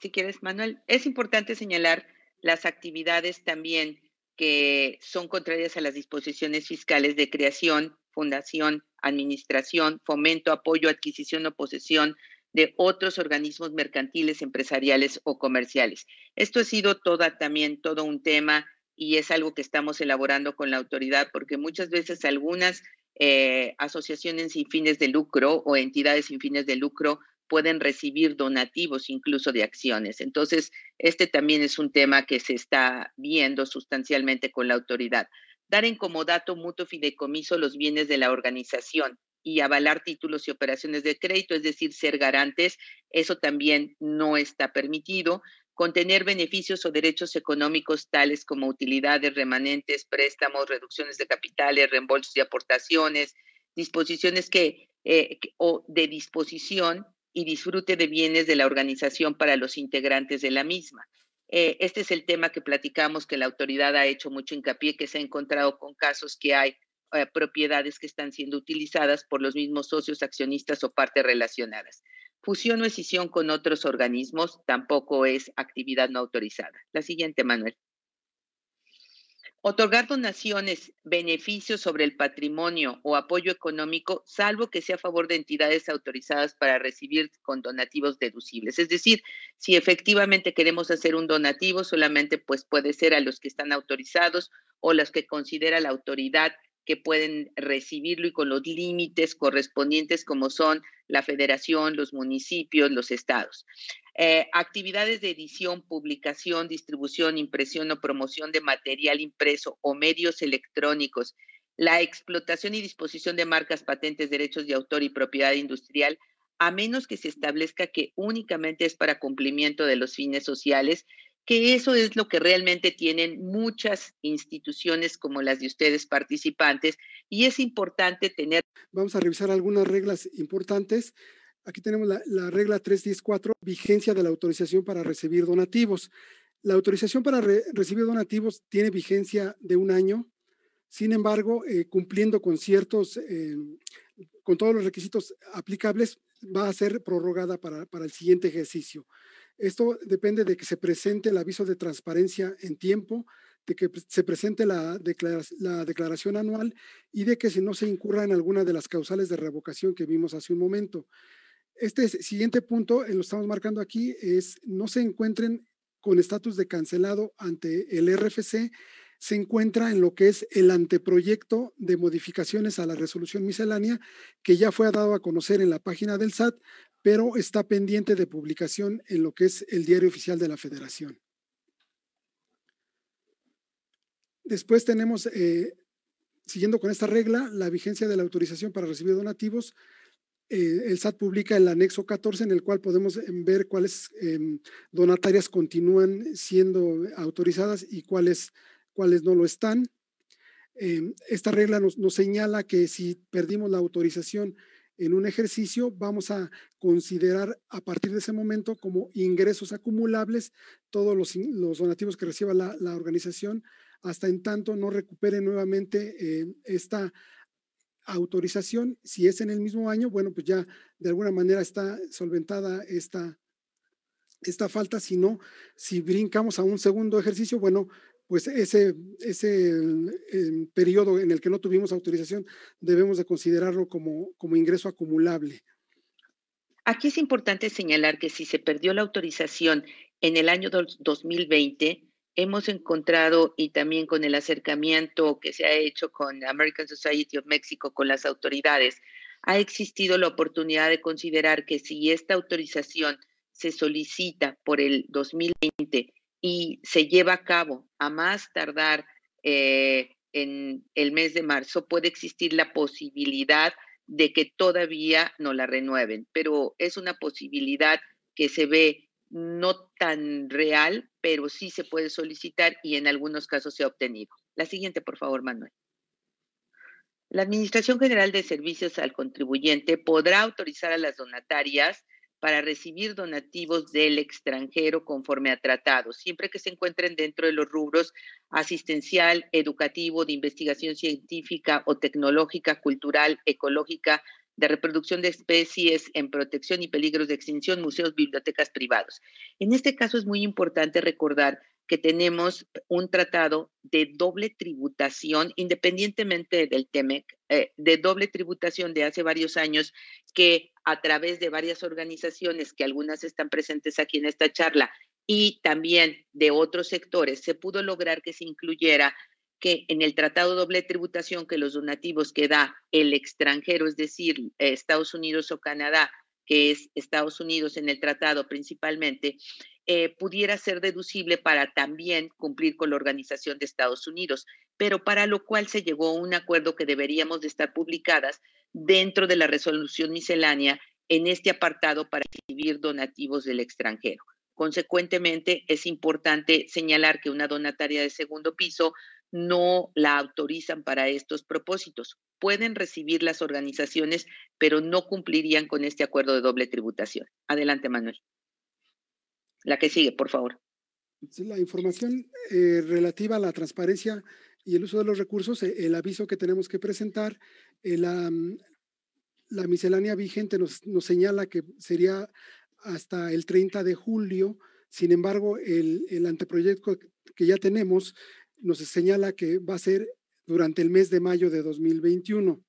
si, quieres, Manuel, es importante señalar las actividades también que son contrarias a las disposiciones fiscales de creación, fundación, administración, fomento, apoyo, adquisición o posesión de otros organismos mercantiles, empresariales o comerciales. Esto ha sido toda también todo un tema y es algo que estamos elaborando con la autoridad porque muchas veces algunas eh, asociaciones sin fines de lucro o entidades sin fines de lucro pueden recibir donativos incluso de acciones. Entonces, este también es un tema que se está viendo sustancialmente con la autoridad. Dar en comodato mutuo fideicomiso los bienes de la organización y avalar títulos y operaciones de crédito, es decir, ser garantes, eso también no está permitido contener beneficios o derechos económicos tales como utilidades, remanentes, préstamos, reducciones de capitales, reembolsos y aportaciones, disposiciones que, eh, o de disposición y disfrute de bienes de la organización para los integrantes de la misma. Eh, este es el tema que platicamos, que la autoridad ha hecho mucho hincapié, que se ha encontrado con casos que hay eh, propiedades que están siendo utilizadas por los mismos socios, accionistas o partes relacionadas. Fusión o escisión con otros organismos tampoco es actividad no autorizada. La siguiente, Manuel. Otorgar donaciones, beneficios sobre el patrimonio o apoyo económico, salvo que sea a favor de entidades autorizadas para recibir con donativos deducibles. Es decir, si efectivamente queremos hacer un donativo, solamente pues puede ser a los que están autorizados o los que considera la autoridad que pueden recibirlo y con los límites correspondientes como son la federación, los municipios, los estados. Eh, actividades de edición, publicación, distribución, impresión o promoción de material impreso o medios electrónicos, la explotación y disposición de marcas, patentes, derechos de autor y propiedad industrial, a menos que se establezca que únicamente es para cumplimiento de los fines sociales que eso es lo que realmente tienen muchas instituciones como las de ustedes participantes y es importante tener. Vamos a revisar algunas reglas importantes. Aquí tenemos la, la regla 314, vigencia de la autorización para recibir donativos. La autorización para recibir donativos tiene vigencia de un año. Sin embargo, eh, cumpliendo con ciertos, eh, con todos los requisitos aplicables, va a ser prorrogada para, para el siguiente ejercicio. Esto depende de que se presente el aviso de transparencia en tiempo, de que se presente la, declaración anual y de que si no se incurra en alguna de las causales de revocación que vimos hace un momento. Este siguiente punto, eh, lo estamos marcando aquí, es no se encuentren con estatus de cancelado ante el RFC, se encuentra en lo que es el anteproyecto de modificaciones a la resolución miscelánea que ya fue dado a conocer en la página del SAT, pero está pendiente de publicación en lo que es el diario oficial de la Federación. Después tenemos, eh, siguiendo con esta regla, la vigencia de la autorización para recibir donativos. Eh, el SAT publica el anexo 14 en el cual podemos em, ver cuáles em, donatarias continúan siendo autorizadas y cuáles, cuáles no lo están. Em, esta regla nos, nos señala que si perdimos la autorización en un ejercicio, vamos a considerar a partir de ese momento como ingresos acumulables todos los, los donativos que reciba la, la organización hasta en tanto no recupere nuevamente eh, esta autorización. Si es en el mismo año, bueno, pues ya de alguna manera está solventada esta, esta falta. Si no, si brincamos a un segundo ejercicio, bueno, pues ese, ese periodo en el que no tuvimos autorización debemos de considerarlo como, como ingreso acumulable. Aquí es importante señalar que si se perdió la autorización en el año 2020, hemos encontrado y también con el acercamiento que se ha hecho con American Society of Mexico, con las autoridades, ha existido la oportunidad de considerar que si esta autorización se solicita por el 2020 y se lleva a cabo a más tardar eh, en el mes de marzo, puede existir la posibilidad de que todavía no la renueven, pero es una posibilidad que se ve no tan real, pero sí se puede solicitar y en algunos casos se ha obtenido. La siguiente, por favor, Manuel. La Administración General de Servicios al Contribuyente podrá autorizar a las donatarias para recibir donativos del extranjero conforme a tratados, siempre que se encuentren dentro de los rubros asistencial, educativo, de investigación científica o tecnológica, cultural, ecológica, de reproducción de especies en protección y peligros de extinción, museos, bibliotecas privados. En este caso es muy importante recordar que tenemos un tratado de doble tributación, independientemente del TEMEC, eh, de doble tributación de hace varios años, que a través de varias organizaciones, que algunas están presentes aquí en esta charla, y también de otros sectores, se pudo lograr que se incluyera que en el tratado de doble tributación que los donativos que da el extranjero, es decir, Estados Unidos o Canadá, que es Estados Unidos en el tratado principalmente, eh, pudiera ser deducible para también cumplir con la Organización de Estados Unidos, pero para lo cual se llegó a un acuerdo que deberíamos de estar publicadas dentro de la resolución miscelánea en este apartado para recibir donativos del extranjero. Consecuentemente, es importante señalar que una donataria de segundo piso no la autorizan para estos propósitos. Pueden recibir las organizaciones, pero no cumplirían con este acuerdo de doble tributación. Adelante, Manuel. La que sigue, por favor. La información eh, relativa a la transparencia y el uso de los recursos, eh, el aviso que tenemos que presentar, eh, la, la, miscelánea vigente nos, nos, señala que sería hasta el 30 de julio. Sin embargo, el, el anteproyecto que ya tenemos nos señala que va a ser durante el mes de mayo de 2021.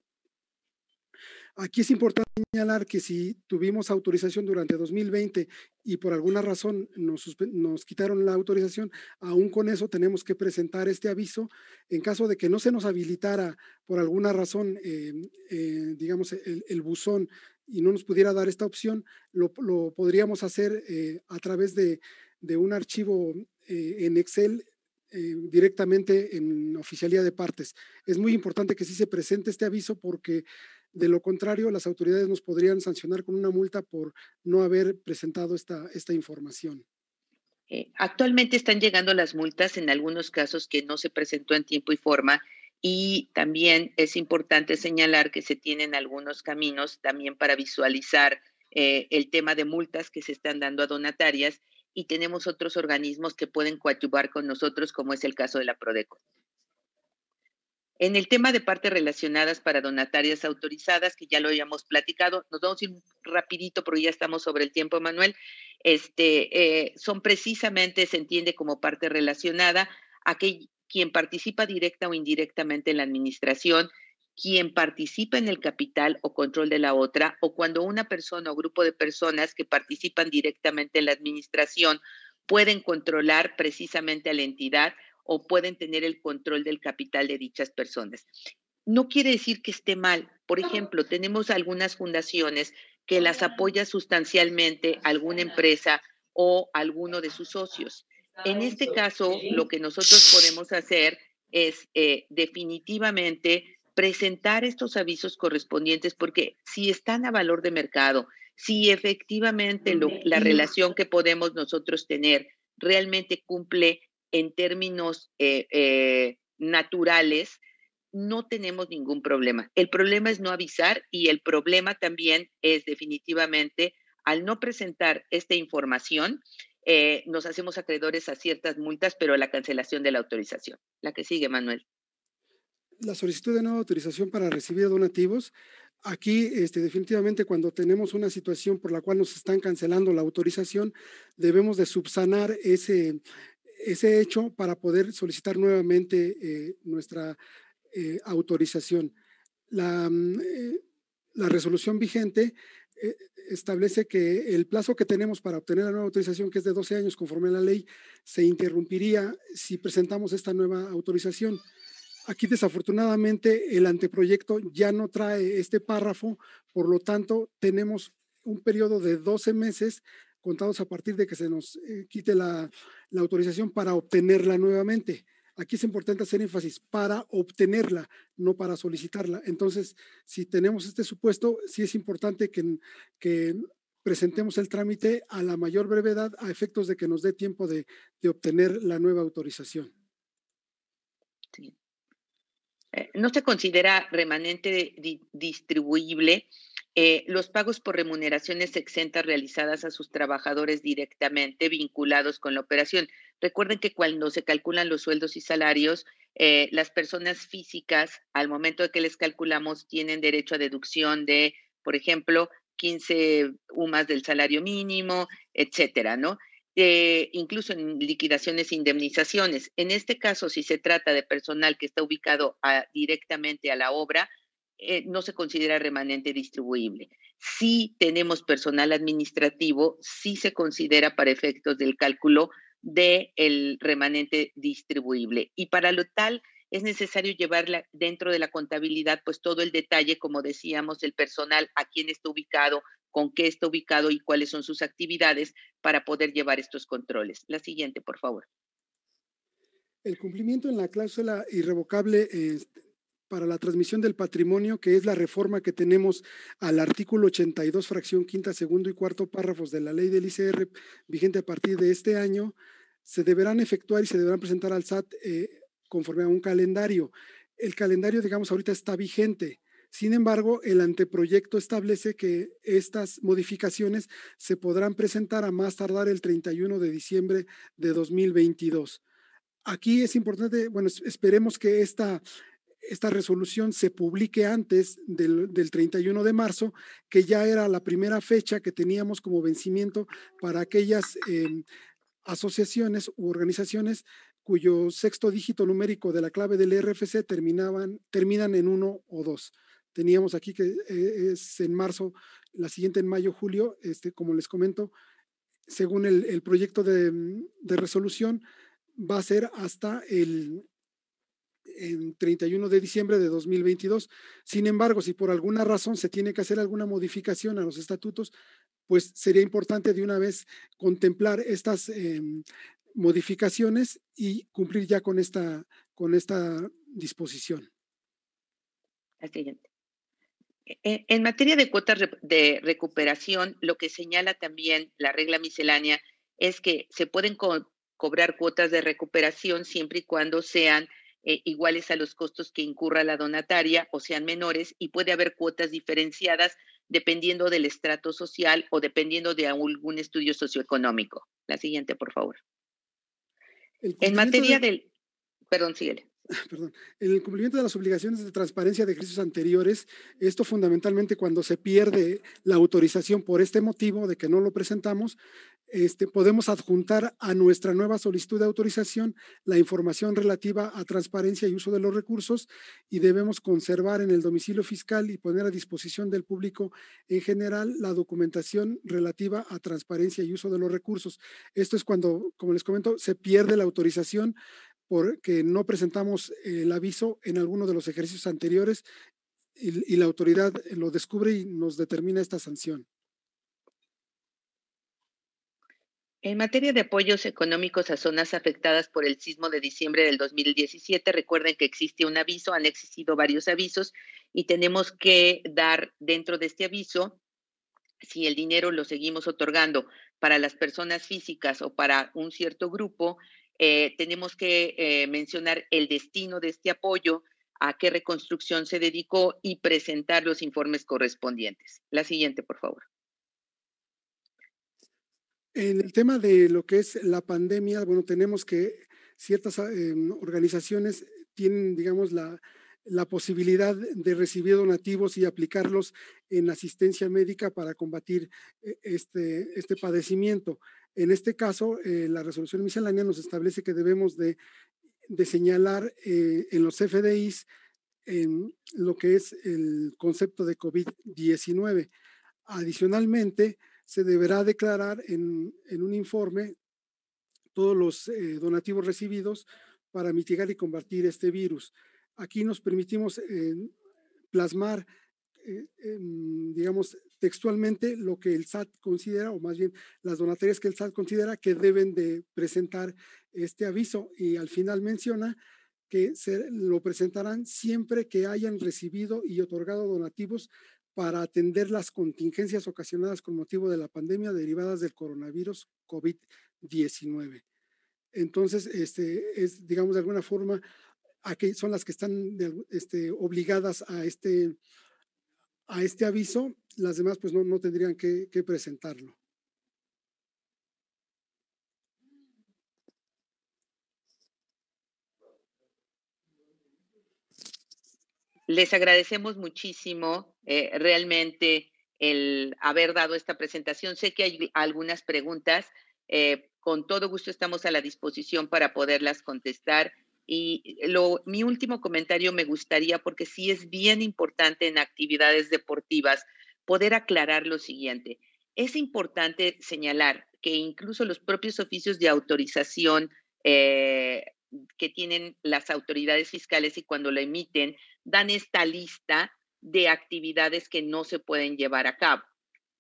Aquí es importante señalar que si tuvimos autorización durante 2020 y por alguna razón nos, nos, quitaron la autorización, aún con eso tenemos que presentar este aviso. En caso de que no se nos habilitara por alguna razón, eh, eh, digamos, el, buzón y no nos pudiera dar esta opción, lo, podríamos hacer eh, a través de, de un archivo en Excel eh, directamente en oficialía de partes. Es muy importante que sí se presente este aviso porque de lo contrario las autoridades nos podrían sancionar con una multa por no haber presentado esta, esta información. Eh, actualmente están llegando las multas en algunos casos que no se presentó en tiempo y forma y también es importante señalar que se tienen algunos caminos también para visualizar eh, el tema de multas que se están dando a donatarias y tenemos otros organismos que pueden coadyuvar con nosotros, como es el caso de la Prodeco. En el tema de partes relacionadas para donatarias autorizadas, que ya lo habíamos platicado, nos vamos a ir rapidito porque ya estamos sobre el tiempo, Manuel. Este, eh, son precisamente, se entiende como parte relacionada a quien participa directa o indirectamente en la administración, quien participa en el capital o control de la otra, o cuando una persona o grupo de personas que participan directamente en la administración pueden controlar precisamente a la entidad o pueden tener el control del capital de dichas personas. No quiere decir que esté mal. Por ejemplo, tenemos algunas fundaciones que las apoya sustancialmente alguna empresa o alguno de sus socios. En este caso, lo que nosotros podemos hacer es eh, definitivamente presentar estos avisos correspondientes porque si están a valor de mercado, si efectivamente la relación que podemos nosotros tener realmente cumple en términos eh, eh, naturales, no tenemos ningún problema. El problema es no avisar y el problema también es definitivamente al no presentar esta información, eh, nos hacemos acreedores a ciertas multas, pero a la cancelación de la autorización. La que sigue, Manuel. La solicitud de nueva autorización para recibir donativos. Aquí, este, definitivamente, cuando tenemos una situación por la cual nos están cancelando la autorización, debemos de subsanar ese, ese hecho para poder solicitar nuevamente eh, nuestra eh, autorización. La, mm, eh, la, resolución vigente establece que el plazo que tenemos para obtener la nueva autorización, que es de 12 años conforme a la ley, se interrumpiría si presentamos esta nueva autorización. Aquí desafortunadamente el anteproyecto ya no trae este párrafo, por lo tanto tenemos un periodo de 12 meses contados a partir de que se nos eh, quite la, autorización para obtenerla nuevamente. Aquí es importante hacer énfasis para obtenerla, no para solicitarla. Entonces, si tenemos este supuesto, sí es importante que, que presentemos el trámite a la mayor brevedad a efectos de que nos dé tiempo de, obtener la nueva autorización. Eh, no se considera remanente distribuible eh, los pagos por remuneraciones exentas realizadas a sus trabajadores directamente vinculados con la operación. Recuerden que cuando se calculan los sueldos y salarios, eh, las personas físicas, al momento de que les calculamos, tienen derecho a deducción de, por ejemplo, 15 UMAS del salario mínimo, etcétera, ¿no? Eh, incluso en liquidaciones e indemnizaciones. En este caso, si se trata de personal que está ubicado directamente a la obra, eh, no se considera remanente distribuible. Si tenemos personal administrativo, sí se considera para efectos del cálculo del el remanente distribuible. Y para lo tal es necesario llevar dentro de la contabilidad pues todo el detalle, como decíamos, el personal, a quién está ubicado, con qué está ubicado y cuáles son sus actividades para poder llevar estos controles. La siguiente, por favor. El cumplimiento en la cláusula irrevocable este, para la transmisión del patrimonio, que es la reforma que tenemos al artículo 82, fracción quinta, segundo y cuarto párrafos de la ley del ICR vigente a partir de este año, se deberán efectuar y se deberán presentar al SAT eh, conforme a un calendario. El calendario, digamos, ahorita está vigente. Sin embargo, el anteproyecto establece que estas modificaciones se podrán presentar a más tardar el 31 de diciembre de 2022. Aquí es importante, bueno, esperemos que esta, esta resolución se publique antes del, 31 de marzo, que ya era la primera fecha que teníamos como vencimiento para aquellas em, asociaciones u organizaciones cuyo sexto dígito numérico de la clave del RFC terminaban, terminan en uno o dos. Teníamos aquí que eh, es en marzo, la siguiente en mayo, julio, este, como les comento, según el, proyecto de, de resolución, va a ser hasta el, en 31 de diciembre de 2022. Sin embargo, si por alguna razón se tiene que hacer alguna modificación a los estatutos, pues sería importante de una vez contemplar estas em, modificaciones y cumplir ya con esta, con esta disposición. siguiente. E, en materia de cuotas de recuperación, lo que señala también la regla miscelánea es que se pueden cobrar cuotas de recuperación siempre y cuando sean eh, iguales a los costos que incurra la donataria o sean menores y puede haber cuotas diferenciadas dependiendo del estrato social o dependiendo de algún estudio socioeconómico. La siguiente, por favor. En materia del... Perdón, síguele. [LAUGHS] en el cumplimiento de las obligaciones de transparencia de ejercicios anteriores, esto fundamentalmente cuando se pierde la autorización por este motivo de que no lo presentamos, este, podemos adjuntar a nuestra nueva solicitud de autorización la información relativa a transparencia y uso de los recursos y debemos conservar en el domicilio fiscal y poner a disposición del público en general la documentación relativa a transparencia y uso de los recursos. Esto es cuando, como les comento, se pierde la autorización porque no presentamos el aviso en alguno de los ejercicios anteriores y, la autoridad lo descubre y nos determina esta sanción. En materia de apoyos económicos a zonas afectadas por el sismo de diciembre del 2017, recuerden que existe un aviso, han existido varios avisos y tenemos que dar dentro de este aviso si el dinero lo seguimos otorgando para las personas físicas o para un cierto grupo, eh, tenemos que eh, mencionar el destino de este apoyo, a qué reconstrucción se dedicó y presentar los informes correspondientes. La siguiente, por favor. En el tema de lo que es la pandemia, bueno, tenemos que ciertas em, organizaciones tienen, digamos, la, posibilidad de recibir donativos y aplicarlos en asistencia médica para combatir eh, este, este padecimiento. En este caso, eh, la resolución miscelánea nos establece que debemos de, señalar eh, en los FDIs lo que es el concepto de COVID-19. Adicionalmente, se deberá declarar en, un informe todos los eh, donativos recibidos para mitigar y combatir este virus. Aquí nos permitimos plasmar, digamos, textualmente lo que el SAT considera, o más bien las donatorias que el SAT considera que deben de presentar este aviso. Y al final menciona que lo presentarán siempre que hayan recibido y otorgado donativos para atender las contingencias ocasionadas con motivo de la pandemia derivadas del coronavirus COVID-19. Entonces, este, es, digamos, de alguna forma, aquí son las que están este, obligadas a este, a este aviso, las demás pues no, no tendrían que, presentarlo. Les agradecemos muchísimo eh, realmente el haber dado esta presentación. Sé que hay algunas preguntas. Eh, con todo gusto estamos a la disposición para poderlas contestar. Y lo, mi último comentario me gustaría, porque sí es bien importante en actividades deportivas, poder aclarar lo siguiente. Es importante señalar que incluso los propios oficios de autorización eh, que tienen las autoridades fiscales y cuando lo emiten, dan esta lista de actividades que no se pueden llevar a cabo.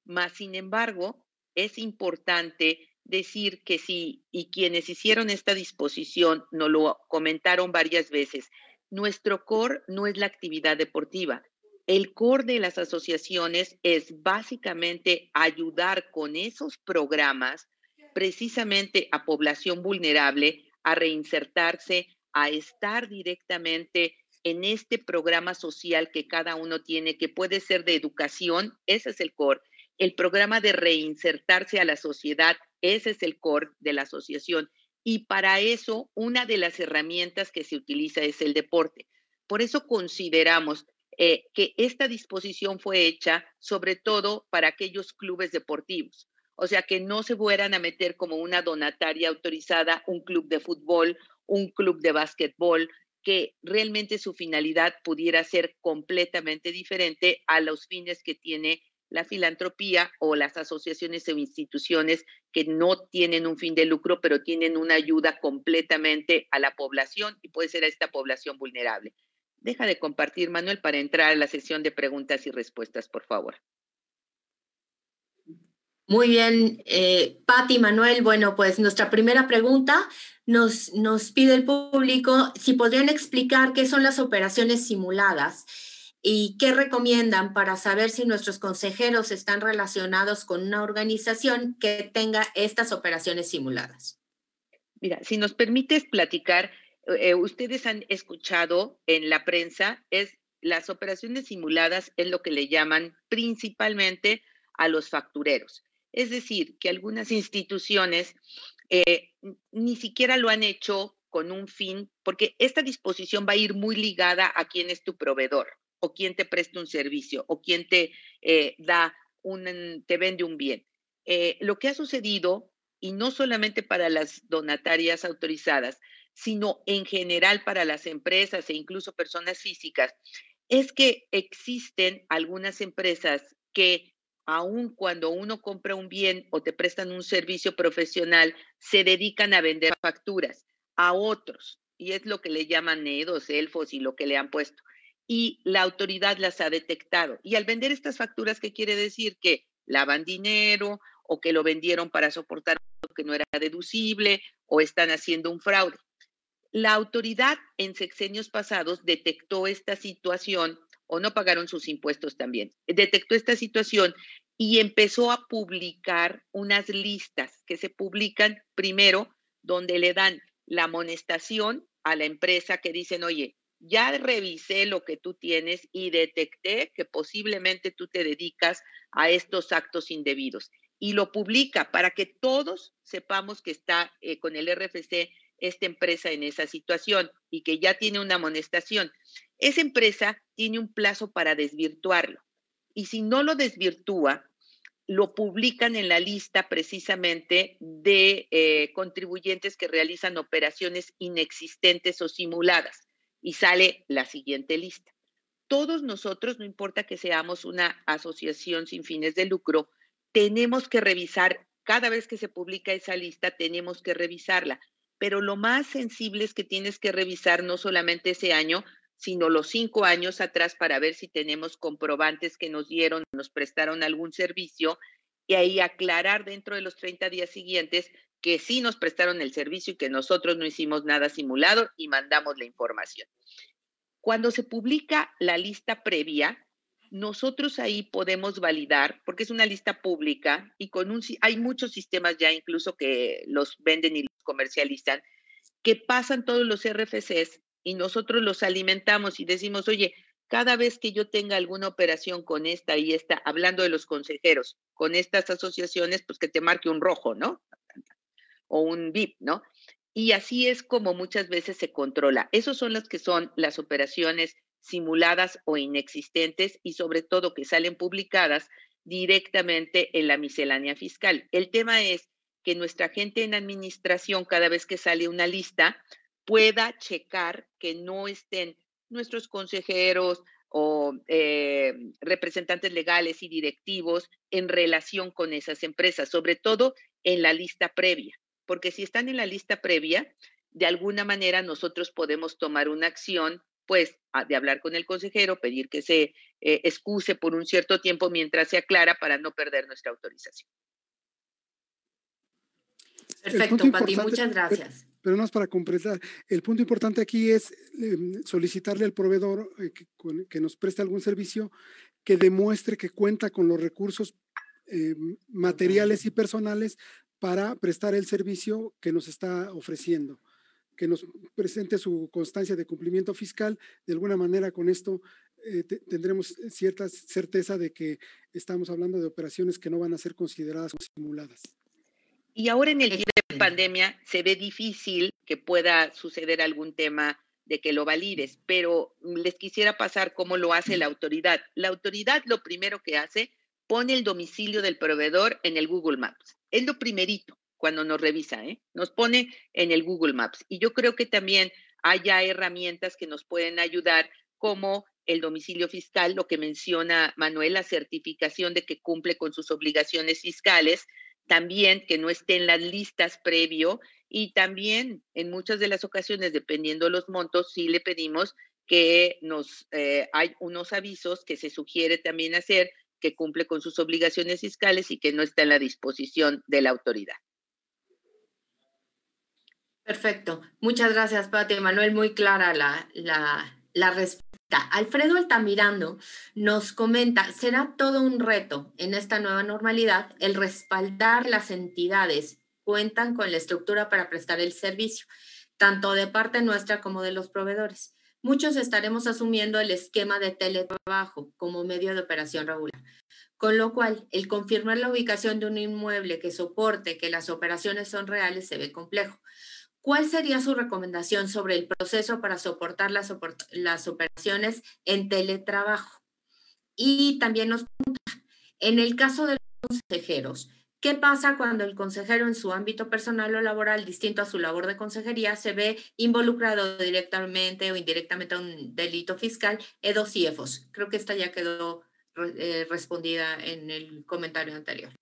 Más sin embargo, es importante decir que sí, y quienes hicieron esta disposición nos lo comentaron varias veces, nuestro core no es la actividad deportiva. El core de las asociaciones es básicamente ayudar con esos programas precisamente a población vulnerable a reinsertarse, a estar directamente en este programa social que cada uno tiene, que puede ser de educación, ese es el core. El programa de reinsertarse a la sociedad, ese es el core de la asociación. Y para eso, una de las herramientas que se utiliza es el deporte. Por eso consideramos eh, que esta disposición fue hecha sobre todo para aquellos clubes deportivos. O sea, que no se fueran a meter como una donataria autorizada un club de fútbol, un club de básquetbol, que realmente su finalidad pudiera ser completamente diferente a los fines que tiene la filantropía o las asociaciones o instituciones que no tienen un fin de lucro, pero tienen una ayuda completamente a la población y puede ser a esta población vulnerable. Deja de compartir, Manuel, para entrar a la sesión de preguntas y respuestas, por favor. Muy bien, eh, Patti, Manuel. Bueno, pues nuestra primera pregunta nos, nos pide el público si podrían explicar qué son las operaciones simuladas y qué recomiendan para saber si nuestros consejeros están relacionados con una organización que tenga estas operaciones simuladas. Mira, si nos permites platicar, eh, ustedes han escuchado en la prensa, es las operaciones simuladas es lo que le llaman principalmente a los factureros. Es decir, que algunas instituciones eh, ni siquiera lo han hecho con un fin, porque esta disposición va a ir muy ligada a quién es tu proveedor o quién te presta un servicio o quién te eh, da un, te vende un bien. Eh, lo que ha sucedido, y no solamente para las donatarias autorizadas, sino en general para las empresas e incluso personas físicas, es que existen algunas empresas que aun cuando uno compra un bien o te prestan un servicio profesional, se dedican a vender facturas a otros. Y es lo que le llaman nedos, elfos y lo que le han puesto. Y la autoridad las ha detectado. Y al vender estas facturas, ¿qué quiere decir? Que lavan dinero o que lo vendieron para soportar lo que no era deducible o están haciendo un fraude. La autoridad en sexenios pasados detectó esta situación o no pagaron sus impuestos también. Detectó esta situación y empezó a publicar unas listas que se publican primero donde le dan la amonestación a la empresa que dicen, oye, ya revisé lo que tú tienes y detecté que posiblemente tú te dedicas a estos actos indebidos. Y lo publica para que todos sepamos que está eh, con el RFC esta empresa en esa situación y que ya tiene una amonestación. Esa empresa tiene un plazo para desvirtuarlo. Y si no lo desvirtúa, lo publican en la lista precisamente de eh, contribuyentes que realizan operaciones inexistentes o simuladas. Y sale la siguiente lista. Todos nosotros, no importa que seamos una asociación sin fines de lucro, tenemos que revisar, cada vez que se publica esa lista, tenemos que revisarla pero lo más sensible es que tienes que revisar no solamente ese año, sino los cinco años atrás para ver si tenemos comprobantes que nos dieron, nos prestaron algún servicio y ahí aclarar dentro de los 30 días siguientes que sí nos prestaron el servicio y que nosotros no hicimos nada simulado y mandamos la información. Cuando se publica la lista previa, nosotros ahí podemos validar, porque es una lista pública y con un, hay muchos sistemas ya incluso que los venden y los comercializan, que pasan todos los RFCs y nosotros los alimentamos y decimos, oye, cada vez que yo tenga alguna operación con esta y esta, hablando de los consejeros, con estas asociaciones, pues que te marque un rojo, ¿no? O un VIP, ¿no? Y así es como muchas veces se controla. Esos son los que son las operaciones simuladas o inexistentes y sobre todo que salen publicadas directamente en la miscelánea fiscal. El tema es que nuestra gente en administración, cada vez que sale una lista, pueda checar que no estén nuestros consejeros o eh, representantes legales y directivos en relación con esas empresas, sobre todo en la lista previa, porque si están en la lista previa, de alguna manera nosotros podemos tomar una acción pues de hablar con el consejero, pedir que se eh, excuse por un cierto tiempo mientras se aclara para no perder nuestra autorización. Perfecto, Pati, muchas gracias. Pero, más para completar, el punto importante aquí es em, solicitarle al proveedor eh, que, nos preste algún servicio que demuestre que cuenta con los recursos em, materiales y personales para prestar el servicio que nos está ofreciendo que nos presente su constancia de cumplimiento fiscal. De alguna manera, con esto eh, tendremos cierta certeza de que estamos hablando de operaciones que no van a ser consideradas o simuladas. Y ahora en el día de pandemia se ve difícil que pueda suceder algún tema de que lo valides, pero les quisiera pasar cómo lo hace la autoridad. La autoridad lo primero que hace, pone el domicilio del proveedor en el Google Maps. Es lo primerito cuando nos revisa, ¿eh? nos pone en el Google Maps. Y yo creo que también haya herramientas que nos pueden ayudar como el domicilio fiscal, lo que menciona Manuel, la certificación de que cumple con sus obligaciones fiscales, también que no esté en las listas previo y también en muchas de las ocasiones, dependiendo los montos, sí le pedimos que nos eh, hay unos avisos que se sugiere también hacer que cumple con sus obligaciones fiscales y que no está en la disposición de la autoridad. Perfecto. Muchas gracias, Pati. Manuel, muy clara la, la, respuesta. Alfredo Altamirando nos comenta, será todo un reto en esta nueva normalidad el respaldar las entidades cuentan con la estructura para prestar el servicio, tanto de parte nuestra como de los proveedores. Muchos estaremos asumiendo el esquema de teletrabajo como medio de operación regular, con lo cual el confirmar la ubicación de un inmueble que soporte que las operaciones son reales se ve complejo. ¿Cuál sería su recomendación sobre el proceso para soportar las, las operaciones en teletrabajo? Y también nos pregunta, en el caso de los consejeros, ¿Qué pasa cuando el consejero en su ámbito personal o laboral, distinto a su labor de consejería, se ve involucrado directamente o indirectamente a un delito fiscal, EDOS y EFOS? Creo que esta ya quedó eh, respondida en el comentario anterior.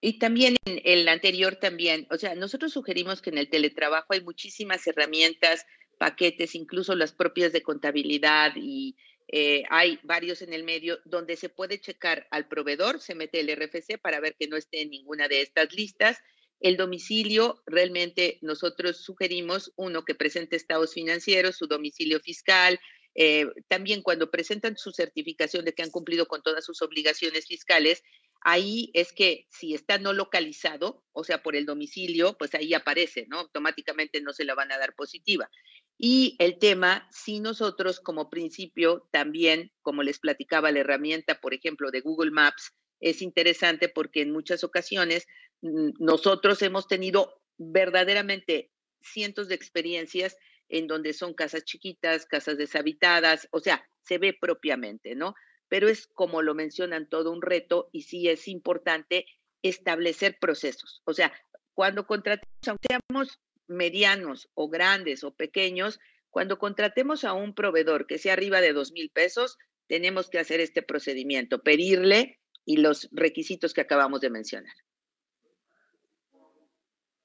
Y también en el anterior también, o sea, nosotros sugerimos que en el teletrabajo hay muchísimas herramientas, paquetes, incluso las propias de contabilidad y eh, hay varios en el medio donde se puede checar al proveedor, se mete el RFC para ver que no esté en ninguna de estas listas. El domicilio, realmente nosotros sugerimos uno que presente estados financieros, su domicilio fiscal, eh, también cuando presentan su certificación de que han cumplido con todas sus obligaciones fiscales, ahí es que si está no localizado, o sea, por el domicilio, pues ahí aparece, ¿no? Automáticamente no se la van a dar positiva. Y el tema, si nosotros como principio también, como les platicaba, la herramienta, por ejemplo, de Google Maps, es interesante porque en muchas ocasiones mm, nosotros hemos tenido verdaderamente cientos de experiencias en donde son casas chiquitas, casas deshabitadas, o sea, se ve propiamente, ¿no? Pero es como lo mencionan todo un reto y sí es importante establecer procesos. O sea, cuando contratamos, aunque seamos medianos o grandes o pequeños, cuando contratemos a un proveedor que sea arriba de dos mil pesos, tenemos que hacer este procedimiento, pedirle y los requisitos que acabamos de mencionar.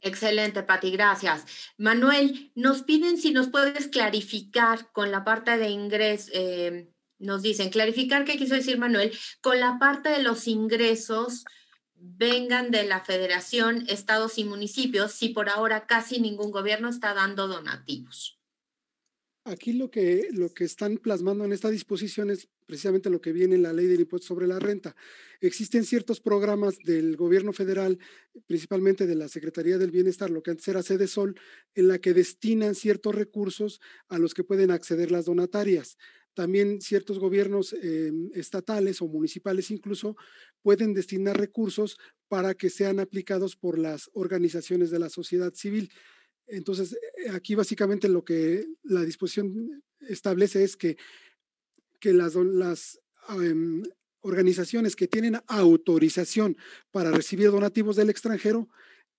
Excelente, Pati, gracias. Manuel, nos piden si nos puedes clarificar con la parte de ingresos, eh, nos dicen, clarificar qué quiso decir Manuel, con la parte de los ingresos vengan de la federación, estados y municipios, si por ahora casi ningún gobierno está dando donativos. Aquí lo que, lo que están plasmando en esta disposición es precisamente lo que viene en la ley del impuesto sobre la renta. Existen ciertos programas del gobierno federal, principalmente de la Secretaría del Bienestar, lo que antes era Sede Sol, en la que destinan ciertos recursos a los que pueden acceder las donatarias. También ciertos gobiernos eh, estatales o municipales incluso pueden destinar recursos para que sean aplicados por las organizaciones de la sociedad civil. Entonces, eh, aquí básicamente lo que la disposición establece es que, que las, las em, organizaciones que tienen autorización para recibir donativos del extranjero,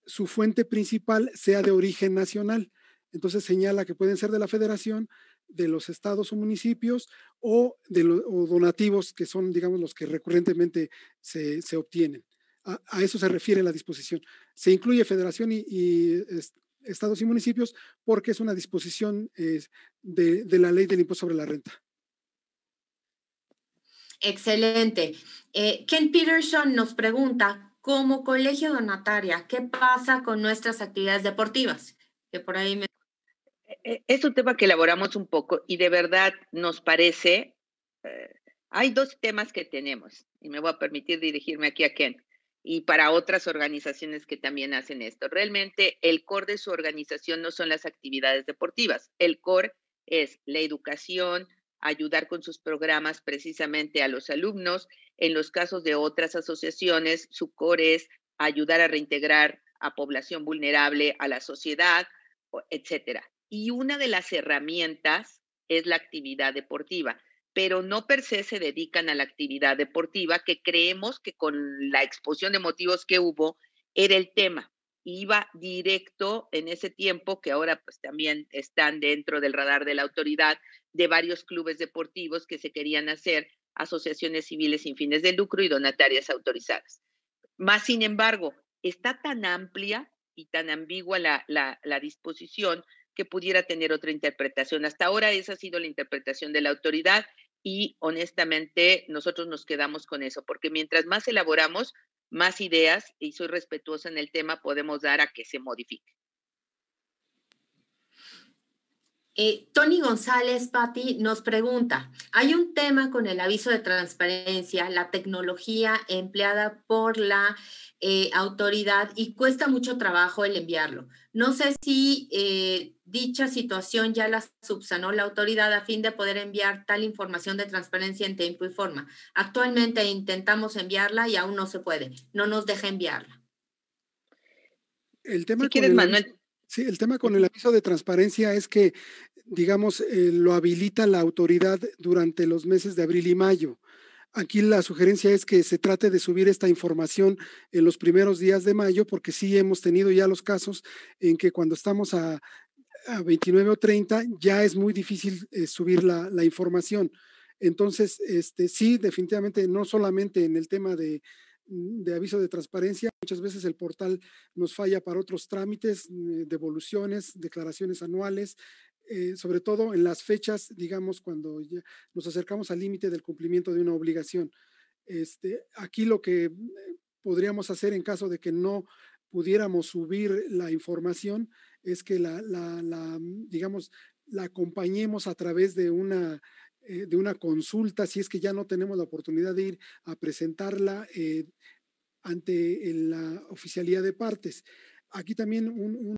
su fuente principal sea de origen nacional. Entonces señala que pueden ser de la federación, de los estados o municipios o de donativos que son, digamos, los que recurrentemente se, obtienen. A, eso se refiere la disposición. Se incluye federación y, estados y municipios porque es una disposición de, la ley del impuesto sobre la renta. Excelente. Eh, Ken Peterson nos pregunta, como colegio donataria, ¿qué pasa con nuestras actividades deportivas? Que por ahí es un tema que elaboramos un poco y de verdad nos parece, eh, hay dos temas que tenemos y me voy a permitir dirigirme aquí a Ken y para otras organizaciones que también hacen esto. Realmente el core de su organización no son las actividades deportivas, el core es la educación, ayudar con sus programas precisamente a los alumnos. En los casos de otras asociaciones, su core es ayudar a reintegrar a población vulnerable a la sociedad, etcétera. Y una de las herramientas es la actividad deportiva pero no per se se dedican a la actividad deportiva, que creemos que con la exposición de motivos que hubo era el tema. Iba directo en ese tiempo, que ahora pues también están dentro del radar de la autoridad, de varios clubes deportivos que se querían hacer asociaciones civiles sin fines de lucro y donatarias autorizadas. Más sin embargo, está tan amplia y tan ambigua la, disposición que pudiera tener otra interpretación. Hasta ahora esa ha sido la interpretación de la autoridad y honestamente nosotros nos quedamos con eso, porque mientras más elaboramos, más ideas, y soy respetuosa en el tema, podemos dar a que se modifique. Eh, Tony González, Patti, nos pregunta, hay un tema con el aviso de transparencia, la tecnología empleada por la eh, autoridad y cuesta mucho trabajo el enviarlo. No sé si eh, dicha situación ya la subsanó la autoridad a fin de poder enviar tal información de transparencia en tiempo y forma. Actualmente intentamos enviarla y aún no se puede, no nos deja enviarla. El tema si quieres, Manuel, Sí, el tema con el aviso de transparencia es que, digamos, eh, lo habilita la autoridad durante los meses de abril y mayo. Aquí la sugerencia es que se trate de subir esta información en los primeros días de mayo, porque sí hemos tenido ya los casos en que cuando estamos a, 29 o 30 ya es muy difícil eh, subir la, información. Entonces, este, sí, definitivamente, no solamente en el tema de, Mm, de aviso de transparencia. Muchas veces el portal nos falla para otros trámites, eh, devoluciones, declaraciones anuales, eh, sobre todo en las fechas, digamos, cuando ya nos acercamos al límite del cumplimiento de una obligación. Este, aquí lo que eh, podríamos hacer en caso de que no pudiéramos subir la información es que la, la, la digamos, la acompañemos a través de una eh, de una consulta, si es que ya no tenemos la oportunidad de ir a presentarla eh, ante la oficialía de partes. Aquí también un,